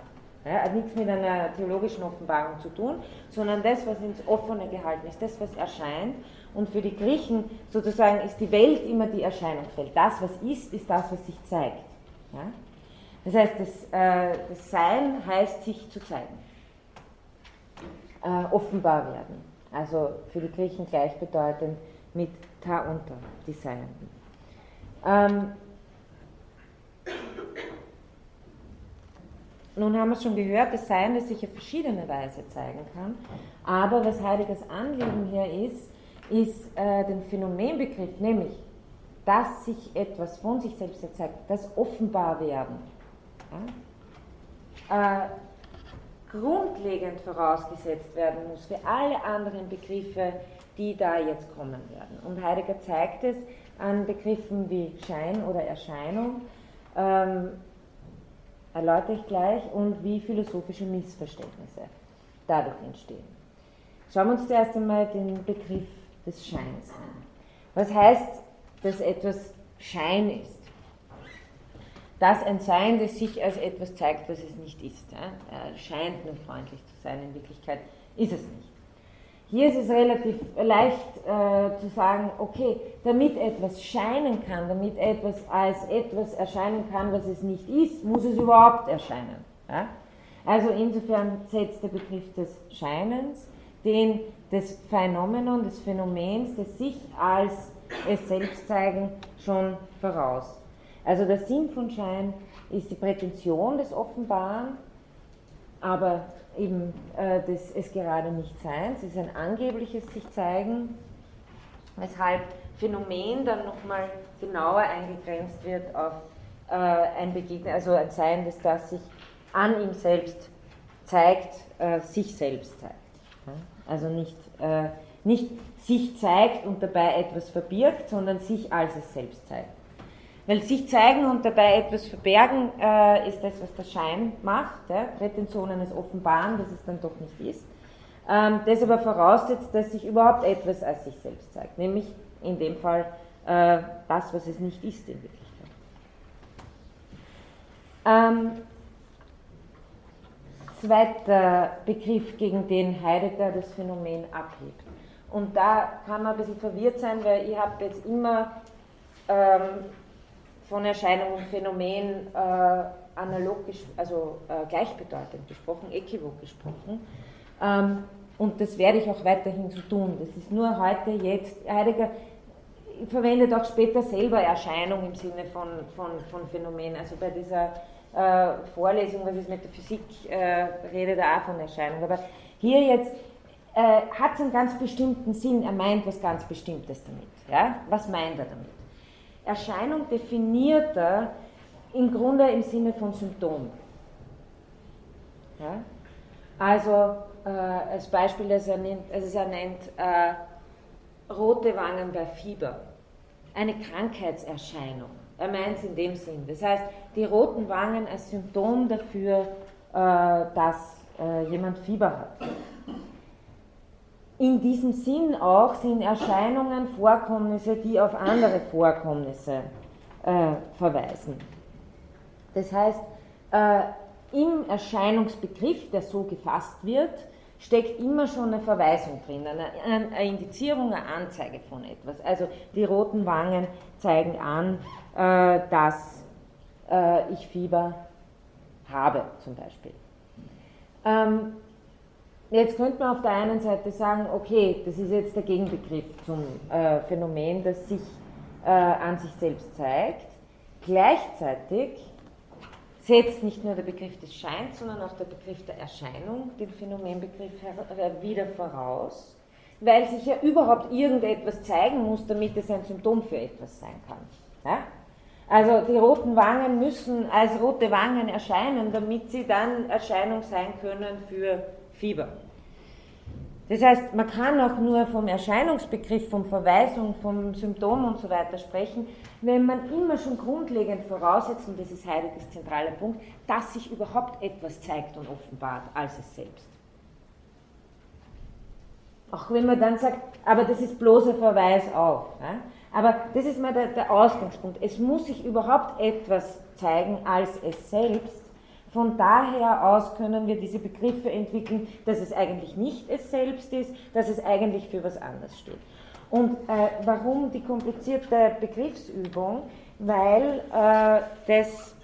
Ja, hat nichts mit einer theologischen Offenbarung zu tun, sondern das, was ins Offene gehalten ist, das, was erscheint. Und für die Griechen sozusagen ist die Welt immer die Erscheinungswelt. Das, was ist, ist das, was sich zeigt. Ja? Das heißt, das, äh, das Sein heißt, sich zu zeigen, äh, offenbar werden. Also für die Griechen gleichbedeutend mit Ta unter, die Seienden. Ähm, nun haben wir es schon gehört, das Sein, das sich auf verschiedene Weise zeigen kann. Aber was Heideggers Anliegen hier ist, ist äh, den Phänomenbegriff, nämlich, dass sich etwas von sich selbst erzeigt, das offenbar werden. Ja? Äh, grundlegend vorausgesetzt werden muss für alle anderen Begriffe, die da jetzt kommen werden. Und Heidegger zeigt es an Begriffen wie Schein oder Erscheinung, ähm, erläutere ich gleich, und wie philosophische Missverständnisse dadurch entstehen. Schauen wir uns zuerst einmal den Begriff des Scheins an. Was heißt, dass etwas Schein ist? Dass ein Sein, das sich als etwas zeigt, was es nicht ist. Ja? Scheint nur freundlich zu sein, in Wirklichkeit ist es nicht. Hier ist es relativ leicht äh, zu sagen, okay, damit etwas scheinen kann, damit etwas als etwas erscheinen kann, was es nicht ist, muss es überhaupt erscheinen. Ja? Also insofern setzt der Begriff des Scheinens den des Phänomenon, des Phänomens, des sich als es selbst zeigen, schon voraus. Also der Sinn von Schein ist die Prätension des Offenbaren, aber eben äh, des es gerade nicht Seins, es ist ein angebliches sich zeigen, weshalb Phänomen dann nochmal genauer eingegrenzt wird auf äh, ein Begegnen, also ein Sein, das das sich an ihm selbst zeigt, äh, sich selbst zeigt. Also nicht, äh, nicht sich zeigt und dabei etwas verbirgt, sondern sich als es selbst zeigt. Weil sich zeigen und dabei etwas verbergen äh, ist das, was der Schein macht, ja? Prätensionen es offenbaren, dass es dann doch nicht ist. Ähm, das aber voraussetzt, dass sich überhaupt etwas als sich selbst zeigt, nämlich in dem Fall äh, das, was es nicht ist in Wirklichkeit. Ähm, zweiter Begriff, gegen den Heidegger das Phänomen abhebt. Und da kann man ein bisschen verwirrt sein, weil ich habe jetzt immer ähm, Erscheinung und Phänomen äh, analog, also äh, gleichbedeutend gesprochen, äquivok gesprochen. Ähm, und das werde ich auch weiterhin so tun. Das ist nur heute, jetzt, Heidegger verwendet auch später selber Erscheinung im Sinne von, von, von Phänomen. Also bei dieser äh, Vorlesung, was ist Metaphysik, äh, redet er auch von Erscheinung. Aber hier jetzt äh, hat es einen ganz bestimmten Sinn, er meint was ganz Bestimmtes damit. Ja? Was meint er damit? Erscheinung definiert er im Grunde im Sinne von Symptom. Ja? Also äh, als Beispiel, das er nennt, also er nennt äh, rote Wangen bei Fieber, eine Krankheitserscheinung. Er meint es in dem Sinn. Das heißt, die roten Wangen als Symptom dafür, äh, dass äh, jemand Fieber hat in diesem Sinn auch sind Erscheinungen Vorkommnisse, die auf andere Vorkommnisse äh, verweisen. Das heißt, äh, im Erscheinungsbegriff, der so gefasst wird, steckt immer schon eine Verweisung drin, eine, eine Indizierung, eine Anzeige von etwas. Also die roten Wangen zeigen an, äh, dass äh, ich Fieber habe, zum Beispiel. Ähm, Jetzt könnte man auf der einen Seite sagen, okay, das ist jetzt der Gegenbegriff zum äh, Phänomen, das sich äh, an sich selbst zeigt. Gleichzeitig setzt nicht nur der Begriff des Scheins, sondern auch der Begriff der Erscheinung den Phänomenbegriff äh, wieder voraus, weil sich ja überhaupt irgendetwas zeigen muss, damit es ein Symptom für etwas sein kann. Ja? Also die roten Wangen müssen als rote Wangen erscheinen, damit sie dann Erscheinung sein können für Fieber. Das heißt, man kann auch nur vom Erscheinungsbegriff, von Verweisung, vom Symptom und so weiter sprechen, wenn man immer schon grundlegend voraussetzt, und das ist Heideggers zentraler Punkt, dass sich überhaupt etwas zeigt und offenbart als es selbst. Auch wenn man dann sagt, aber das ist bloßer Verweis auf. Ja? Aber das ist mal der, der Ausgangspunkt. Es muss sich überhaupt etwas zeigen als es selbst. Von daher aus können wir diese Begriffe entwickeln, dass es eigentlich nicht es selbst ist, dass es eigentlich für was anderes steht. Und äh, warum die komplizierte Begriffsübung? Weil äh, das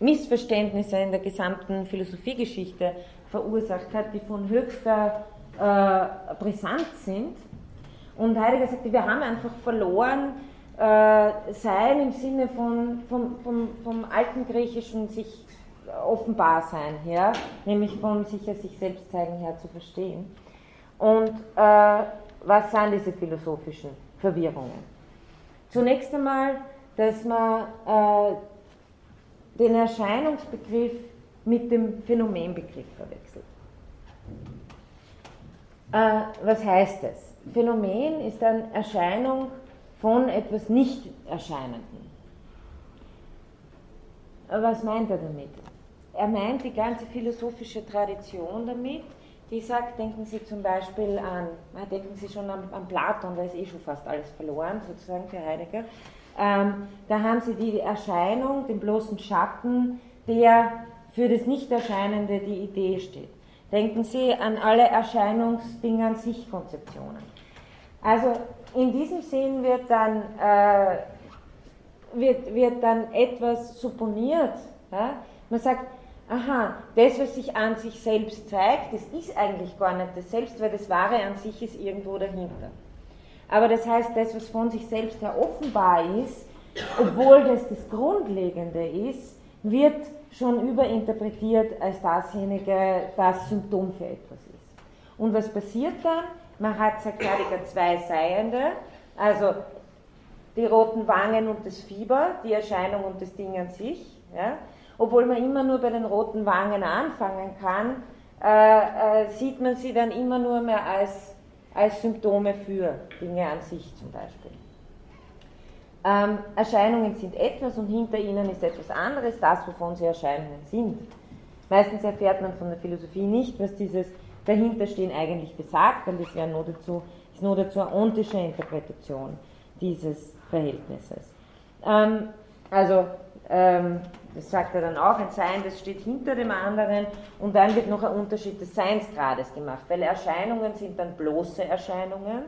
Missverständnisse in der gesamten Philosophiegeschichte verursacht hat, die von höchster äh, brisant sind. Und Heidegger sagte, wir haben einfach verloren, äh, sein im Sinne von, vom, vom, vom alten Griechischen sich offenbar sein her, nämlich von sicher sich selbst zeigen her zu verstehen. Und äh, was sind diese philosophischen Verwirrungen? Zunächst einmal, dass man äh, den Erscheinungsbegriff mit dem Phänomenbegriff verwechselt. Äh, was heißt das? Phänomen ist eine Erscheinung von etwas Nicht-Erscheinenden. Was meint er damit? Er meint die ganze philosophische Tradition damit, die sagt, denken Sie zum Beispiel an, denken Sie schon an, an Platon, da ist eh schon fast alles verloren, sozusagen für Heidegger. Ähm, da haben Sie die Erscheinung, den bloßen Schatten, der für das Nicht-Erscheinende die Idee steht. Denken Sie an alle Erscheinungsdinge an sich Konzeptionen. Also in diesem Sinn wird dann, äh, wird, wird dann etwas supponiert. Ja? Man sagt, aha, das, was sich an sich selbst zeigt, das ist eigentlich gar nicht das Selbst, weil das Wahre an sich ist irgendwo dahinter. Aber das heißt, das, was von sich selbst her offenbar ist, obwohl das das Grundlegende ist, wird schon überinterpretiert als dasjenige, das Symptom für etwas ist. Und was passiert dann? Man hat, Heidegger, zwei Seiende, also die roten Wangen und das Fieber, die Erscheinung und das Ding an sich. Ja? Obwohl man immer nur bei den roten Wangen anfangen kann, äh, äh, sieht man sie dann immer nur mehr als, als Symptome für Dinge an sich zum Beispiel. Ähm, Erscheinungen sind etwas und hinter ihnen ist etwas anderes, das, wovon sie Erscheinungen sind. Meistens erfährt man von der Philosophie nicht, was dieses Dahinterstehen eigentlich besagt, weil das wäre nur dazu, ist nur dazu eine ontische Interpretation dieses Verhältnisses. Ähm, also, ähm, das sagt er dann auch, ein Sein, das steht hinter dem anderen und dann wird noch ein Unterschied des Seinsgrades gemacht, weil Erscheinungen sind dann bloße Erscheinungen,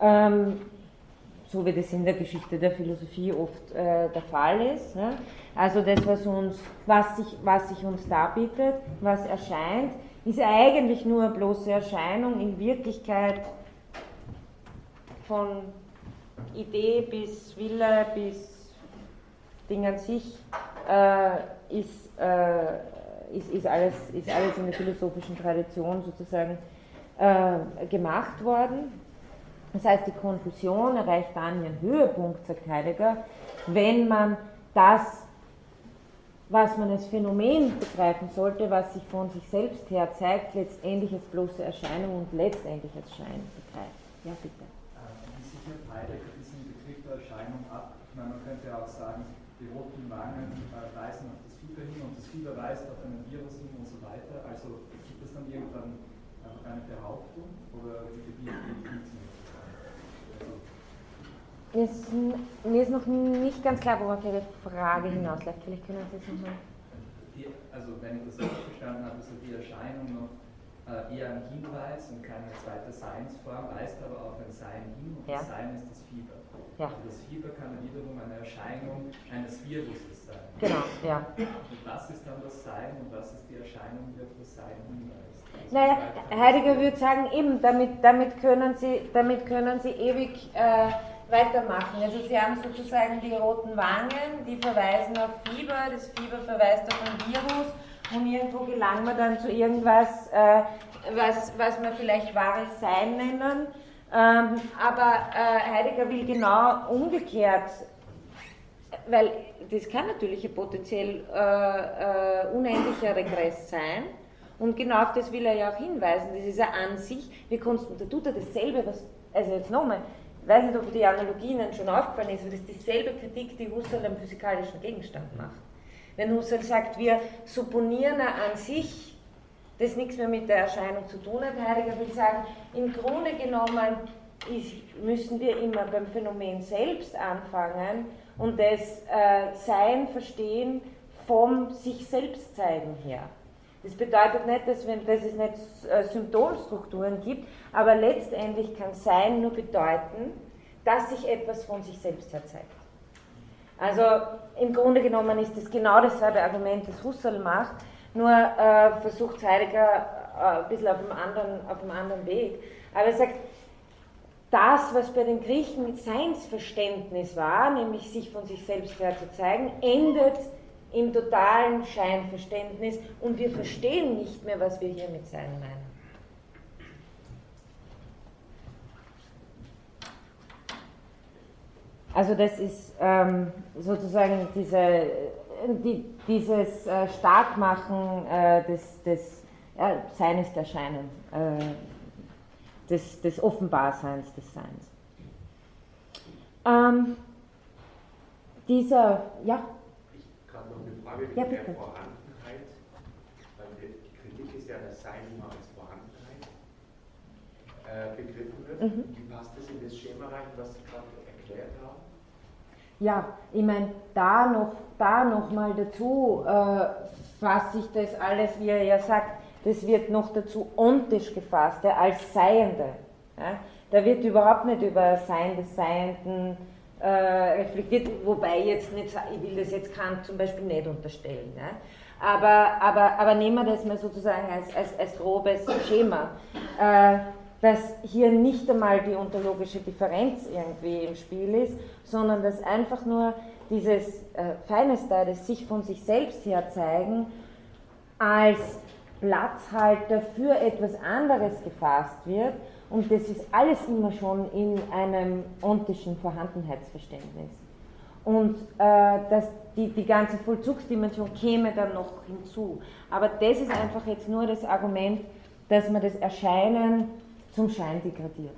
ähm, so wie das in der Geschichte der Philosophie oft äh, der Fall ist. Ne? Also das, was, uns, was, sich, was sich uns darbietet, was erscheint, ist eigentlich nur eine bloße Erscheinung, in Wirklichkeit von Idee bis Wille bis Ding an sich äh, ist, äh, ist, ist, alles, ist alles in der philosophischen Tradition sozusagen äh, gemacht worden. Das heißt, die Konfusion erreicht dann ihren Höhepunkt, sagt Heidegger, wenn man das was man als Phänomen begreifen sollte, was sich von sich selbst her zeigt, letztendlich als bloße Erscheinung und letztendlich als Schein begreift. Ja, bitte. Wie sichert Heidegger diesen Begriff der Erscheinung ab? Ich meine, man könnte auch sagen, die roten Wangen äh, weisen auf das Fieber hin und das Fieber weist auf einen Virus hin und so weiter. Also gibt es dann irgendwann einfach eine Behauptung oder wie, wie, wie ist, mir ist noch nicht ganz klar, worauf Ihre Frage hinausläuft. Vielleicht können Sie es nochmal. Also, wenn ich das richtig verstanden habe, ist die Erscheinung noch äh, eher ein Hinweis und keine zweite Seinsform, weist aber auf ein Sein hin und ja. das Sein ist das Fieber. Ja. Also das Fieber kann wiederum eine Erscheinung eines Viruses sein. Genau, ja. Und was ist dann das Sein und was ist die Erscheinung, die auf das Sein hinweist? Also naja, Heidegger würde sagen, eben, damit, damit, können, Sie, damit können Sie ewig. Äh, weitermachen. Also Sie haben sozusagen die roten Wangen, die verweisen auf Fieber, das Fieber verweist auf ein Virus und irgendwo gelangen wir dann zu irgendwas, äh, was, was wir vielleicht wahres Sein nennen. Ähm, aber äh, Heidegger will genau umgekehrt, weil das kann natürlich ein potenziell äh, äh unendlicher Regress sein Und genau auf das will er ja auch hinweisen. Das ist ja an sich, wie da tut er dasselbe, was, also jetzt nochmal, weiß nicht, ob die Analogie Ihnen schon aufgefallen ist, aber das ist dieselbe Kritik, die Husserl am physikalischen Gegenstand macht. Wenn Husserl sagt, wir supponieren an sich, das nichts mehr mit der Erscheinung zu tun hat, Heidegger will sagen, im Grunde genommen ist, müssen wir immer beim Phänomen selbst anfangen und das äh, Sein verstehen vom sich selbst zeigen her. Das bedeutet nicht, dass, wenn, dass es nicht äh, Symptomstrukturen gibt, aber letztendlich kann Sein nur bedeuten, dass sich etwas von sich selbst her zeigt. Also im Grunde genommen ist das genau dasselbe Argument, das Husserl macht, nur äh, versucht Heidegger äh, ein bisschen auf einem, anderen, auf einem anderen Weg. Aber er sagt, das, was bei den Griechen mit Seinsverständnis war, nämlich sich von sich selbst her zu zeigen, endet im totalen Scheinverständnis und wir verstehen nicht mehr, was wir hier mit Sein meinen. Also das ist ähm, sozusagen diese, die, dieses äh, Starkmachen äh, des, des äh, Seines der Scheinen, äh, des, des Offenbarseins des Seins. Ähm, dieser, ja? Frage ja, bitte. der Vorhandenheit, weil die Kritik ist ja, dass Sein immer als Vorhandenheit äh, begriffen wird. Mhm. Wie passt das in das Schema rein, was Sie gerade erklärt haben? Ja, ich meine, da noch, da noch mal dazu äh, fasst sich das alles, wie er ja sagt, das wird noch dazu ontisch gefasst, ja, als Seiende. Ja. Da wird überhaupt nicht über Sein des Seienden äh, reflektiert, wobei jetzt nicht, ich will das jetzt Kant zum Beispiel nicht unterstellen. Ne? Aber, aber, aber nehmen wir das mal sozusagen als, als, als grobes Schema, äh, dass hier nicht einmal die ontologische Differenz irgendwie im Spiel ist, sondern dass einfach nur dieses äh, Feineste, das sich von sich selbst her zeigen, als Platzhalter für etwas anderes gefasst wird und das ist alles immer schon in einem ontischen Vorhandenheitsverständnis. Und äh, das, die, die ganze Vollzugsdimension käme dann noch hinzu. Aber das ist einfach jetzt nur das Argument, dass man das Erscheinen zum Schein degradiert.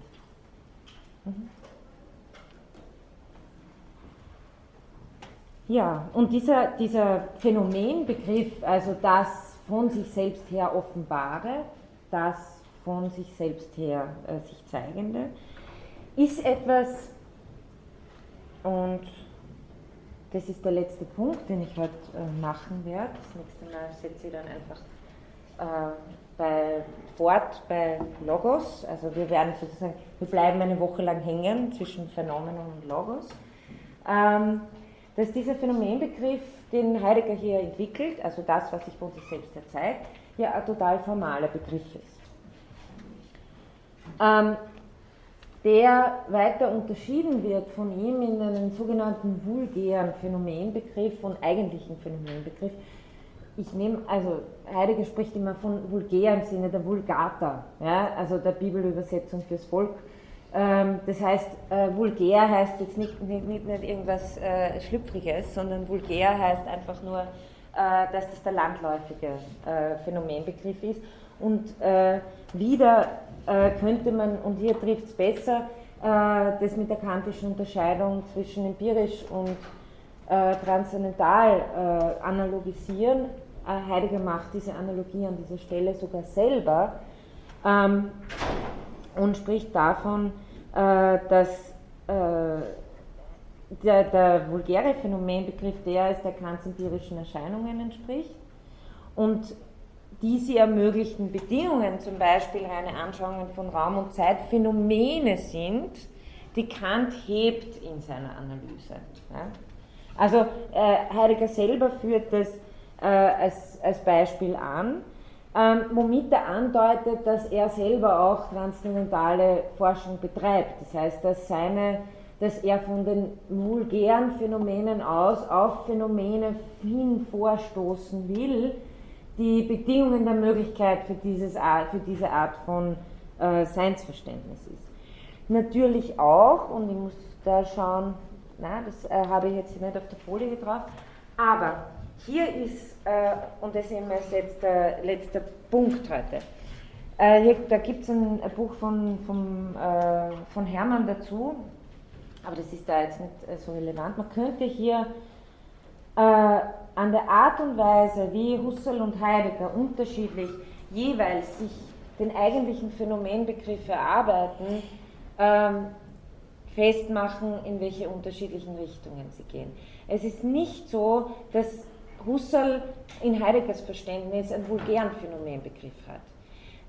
Mhm. Ja, und dieser, dieser Phänomenbegriff, also das von sich selbst her Offenbare, das von sich selbst her äh, sich zeigende, ist etwas, und das ist der letzte Punkt, den ich heute äh, machen werde. Das nächste Mal setze ich dann einfach äh, bei, fort bei Logos. Also wir werden sozusagen, wir bleiben eine Woche lang hängen zwischen Phänomenon und Logos. Ähm, dass dieser Phänomenbegriff, den Heidegger hier entwickelt, also das, was sich von sich selbst her zeigt, ja ein total formaler Begriff ist ähm, der weiter unterschieden wird von ihm in einen sogenannten vulgären Phänomenbegriff und eigentlichen Phänomenbegriff. Ich nehme, also Heidegger spricht immer von vulgären Sinne, der Vulgata, ja, also der Bibelübersetzung fürs Volk. Ähm, das heißt, äh, vulgär heißt jetzt nicht, nicht, nicht, nicht irgendwas äh, Schlüpfriges, sondern vulgär heißt einfach nur, äh, dass das der landläufige äh, Phänomenbegriff ist. Und äh, wieder äh, könnte man, und hier trifft es besser, äh, das mit der kantischen Unterscheidung zwischen empirisch und äh, transzendental äh, analogisieren. Äh, Heidegger macht diese Analogie an dieser Stelle sogar selber ähm, und spricht davon, dass der, der vulgäre Phänomenbegriff der ist, der Kants empirischen Erscheinungen entspricht und die sie ermöglichten Bedingungen, zum Beispiel reine Anschauungen von Raum und Zeit, Phänomene sind, die Kant hebt in seiner Analyse. Ja? Also äh, Heidegger selber führt das äh, als, als Beispiel an, ähm, womit er andeutet, dass er selber auch transzendentale Forschung betreibt. Das heißt, dass, seine, dass er von den vulgären Phänomenen aus auf Phänomene hin vorstoßen will, die Bedingungen der Möglichkeit für, dieses für diese Art von äh, Seinsverständnis ist. Natürlich auch, und ich muss da schauen, na, das äh, habe ich jetzt nicht auf der Folie drauf, aber hier ist, äh, und das ist jetzt der letzte Punkt heute. Äh, hier, da gibt es ein, Buch von, vom, äh, von Hermann dazu, aber das ist da jetzt nicht äh, so relevant. Man könnte hier an der Art und Weise, wie Husserl und Heidegger unterschiedlich jeweils sich den eigentlichen Phänomenbegriff erarbeiten, ähm, festmachen, in welche unterschiedlichen Richtungen sie gehen. Es ist nicht so, dass Husserl in Heideggers Verständnis einen vulgären Phänomenbegriff hat.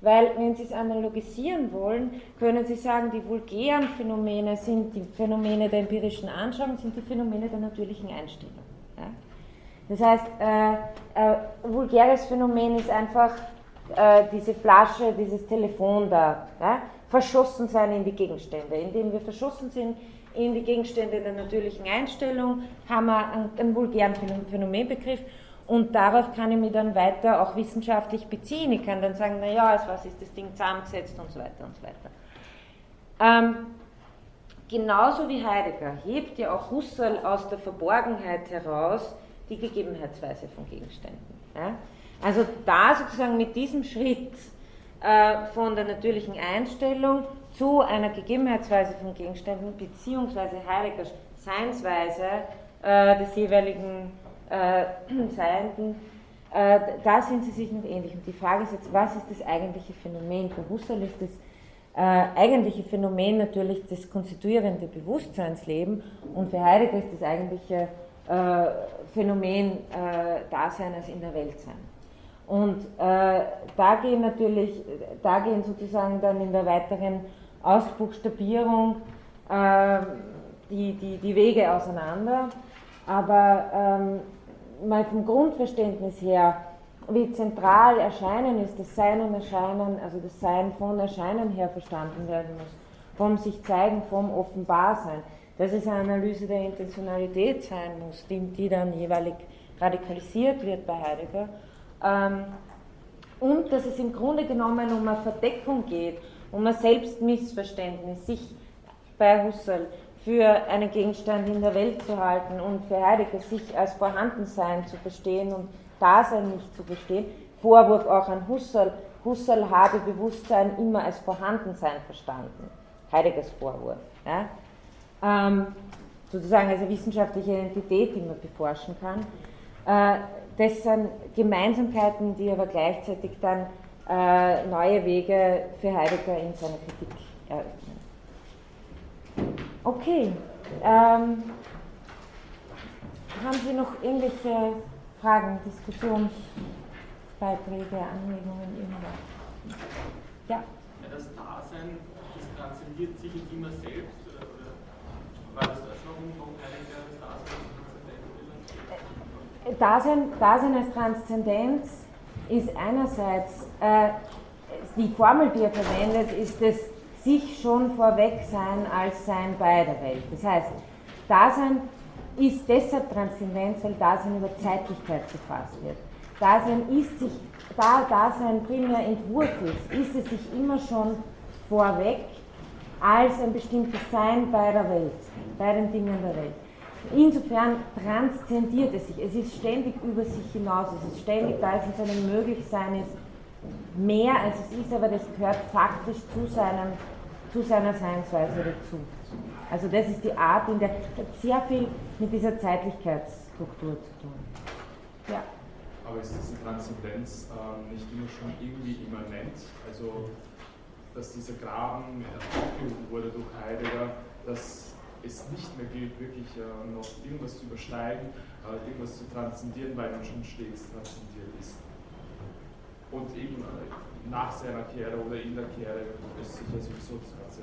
Weil, wenn Sie es analogisieren wollen, können Sie sagen, die vulgären Phänomene sind die Phänomene der empirischen Anschauung, sind die Phänomene der natürlichen Einstellung. Ja? Das heißt, äh, äh, vulgäres Phänomen ist einfach äh, diese Flasche, dieses Telefon da, ja? verschossen sein in die Gegenstände. Indem wir verschossen sind in die Gegenstände der natürlichen Einstellung, haben wir einen, einen vulgären Phänomenbegriff und darauf kann ich mich dann weiter auch wissenschaftlich beziehen. Ich kann dann sagen, naja, aus was ist das Ding zusammengesetzt und so weiter und so weiter. Ähm, genauso wie Heidegger hebt ja auch Husserl aus der Verborgenheit heraus die Gegebenheitsweise von Gegenständen. Ja? Also da sozusagen mit diesem Schritt äh, von der natürlichen Einstellung zu einer Gegebenheitsweise von Gegenständen beziehungsweise Heideggers Seinsweise äh, des jeweiligen äh, Seienden, äh, da sind sie sich noch ähnlich. Und die Frage ist jetzt, was ist das eigentliche Phänomen? Für Husserl ist das äh, eigentliche Phänomen natürlich das konstituierende Bewusstseinsleben und für Heidegger ist das eigentliche äh, Phänomen äh, Daseins in der Welt sein. Und äh, da gehen natürlich, da gehen sozusagen dann in der weiteren Ausbuchstabierung äh, die, die, die Wege auseinander. Aber ähm, mal vom Grundverständnis her, wie zentral Erscheinen ist, das Sein und Erscheinen, also das Sein von Erscheinen her verstanden werden muss, vom sich zeigen, vom Offenbarsein, dass es eine Analyse der Intentionalität sein muss, die, die dann jeweilig radikalisiert wird bei Heidegger. Ähm, und dass es im Grunde genommen um eine Verdeckung geht, um ein Selbstmissverständnis, sich bei Husserl für einen Gegenstand in der Welt zu halten und für Heidegger sich als Vorhandensein zu verstehen und Dasein nicht zu verstehen. Vorwurf auch an Husserl. Husserl habe Bewusstsein immer als Vorhandensein verstanden. Heideggers Vorwurf. Ja? Ähm, sozusagen als eine wissenschaftliche Identität, die man beforschen kann. Äh, das sind Gemeinsamkeiten, die aber gleichzeitig dann äh, neue Wege für Heidegger in seiner Kritik eröffnen. Okay. Ähm, haben Sie noch irgendwelche Fragen, Diskussionsbeiträge, Anregungen, irgendwas? Ja. ja das Dasein, das transzendiert sich in immer selbst, oder, oder war das auch noch ein Punkt, Heidegger, das Dasein Dasein, als Transzendenz ist einerseits, äh, die Formel, die er verwendet, ist das sich schon vorweg sein als Sein bei der Welt. Das heißt, Dasein ist deshalb Transzendenz, weil Dasein über Zeitlichkeit gefasst wird. Dasein ist sich, da Dasein primär Entwurf ist, ist es sich immer schon vorweg als ein bestimmtes Sein bei der Welt, bei den Dingen der Welt. Insofern transzendiert es sich. Es ist ständig über sich hinaus. Es ist ständig da, es ist ein Möglichsein, ist mehr als es ist, aber das gehört faktisch zu, seinem, zu seiner Seinsweise dazu. Also das ist die Art, in der hat sehr viel mit dieser Zeitlichkeitsstruktur zu tun. Ja. Aber ist diese Transzendenz äh, nicht immer schon irgendwie immanent? Also, dass dieser Graben aufgehoben wurde durch Heidegger, dass es nicht mehr gilt, wirklich äh, noch irgendwas zu übersteigen, äh, irgendwas zu transzendieren, weil man schon stets transzendiert ist. Und eben äh, nach seiner Kehre oder in der Kehre ist sicher sowieso das ganze,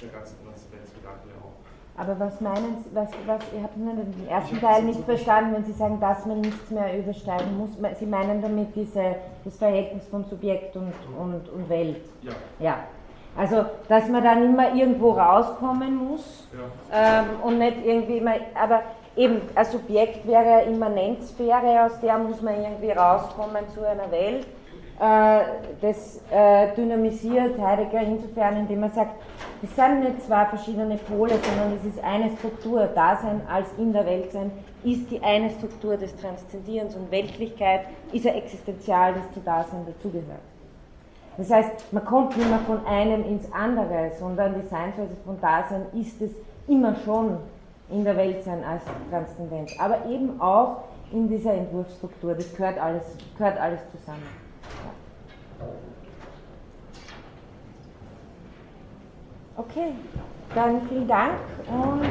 der ganze Transzendenzgedanke auch. Aber was meinen Sie, was, was, ich habe den ersten Teil nicht verstanden, wenn Sie sagen, dass man nichts mehr übersteigen muss. Sie meinen damit diese, das Verhältnis von Subjekt und, und, und Welt. Ja. ja. Also, dass man dann immer irgendwo rauskommen muss ja. ähm, und nicht irgendwie immer, aber eben ein Subjekt wäre eine Immanenzsphäre, aus der muss man irgendwie rauskommen zu einer Welt. Äh, das äh, dynamisiert Heidegger insofern, indem er sagt, es sind nicht zwei verschiedene Pole, sondern es ist eine Struktur. Dasein als in der Welt sein ist die eine Struktur des Transzendierens und Weltlichkeit ist ein Existenzial, das zu Dasein dazugehört. Das heißt, man kommt nicht mehr von einem ins andere, sondern die Seinsweise von Dasein ist es immer schon in der Welt sein als Transzendenz, aber eben auch in dieser Entwurfsstruktur. Das gehört alles, gehört alles zusammen. Okay, dann vielen Dank und.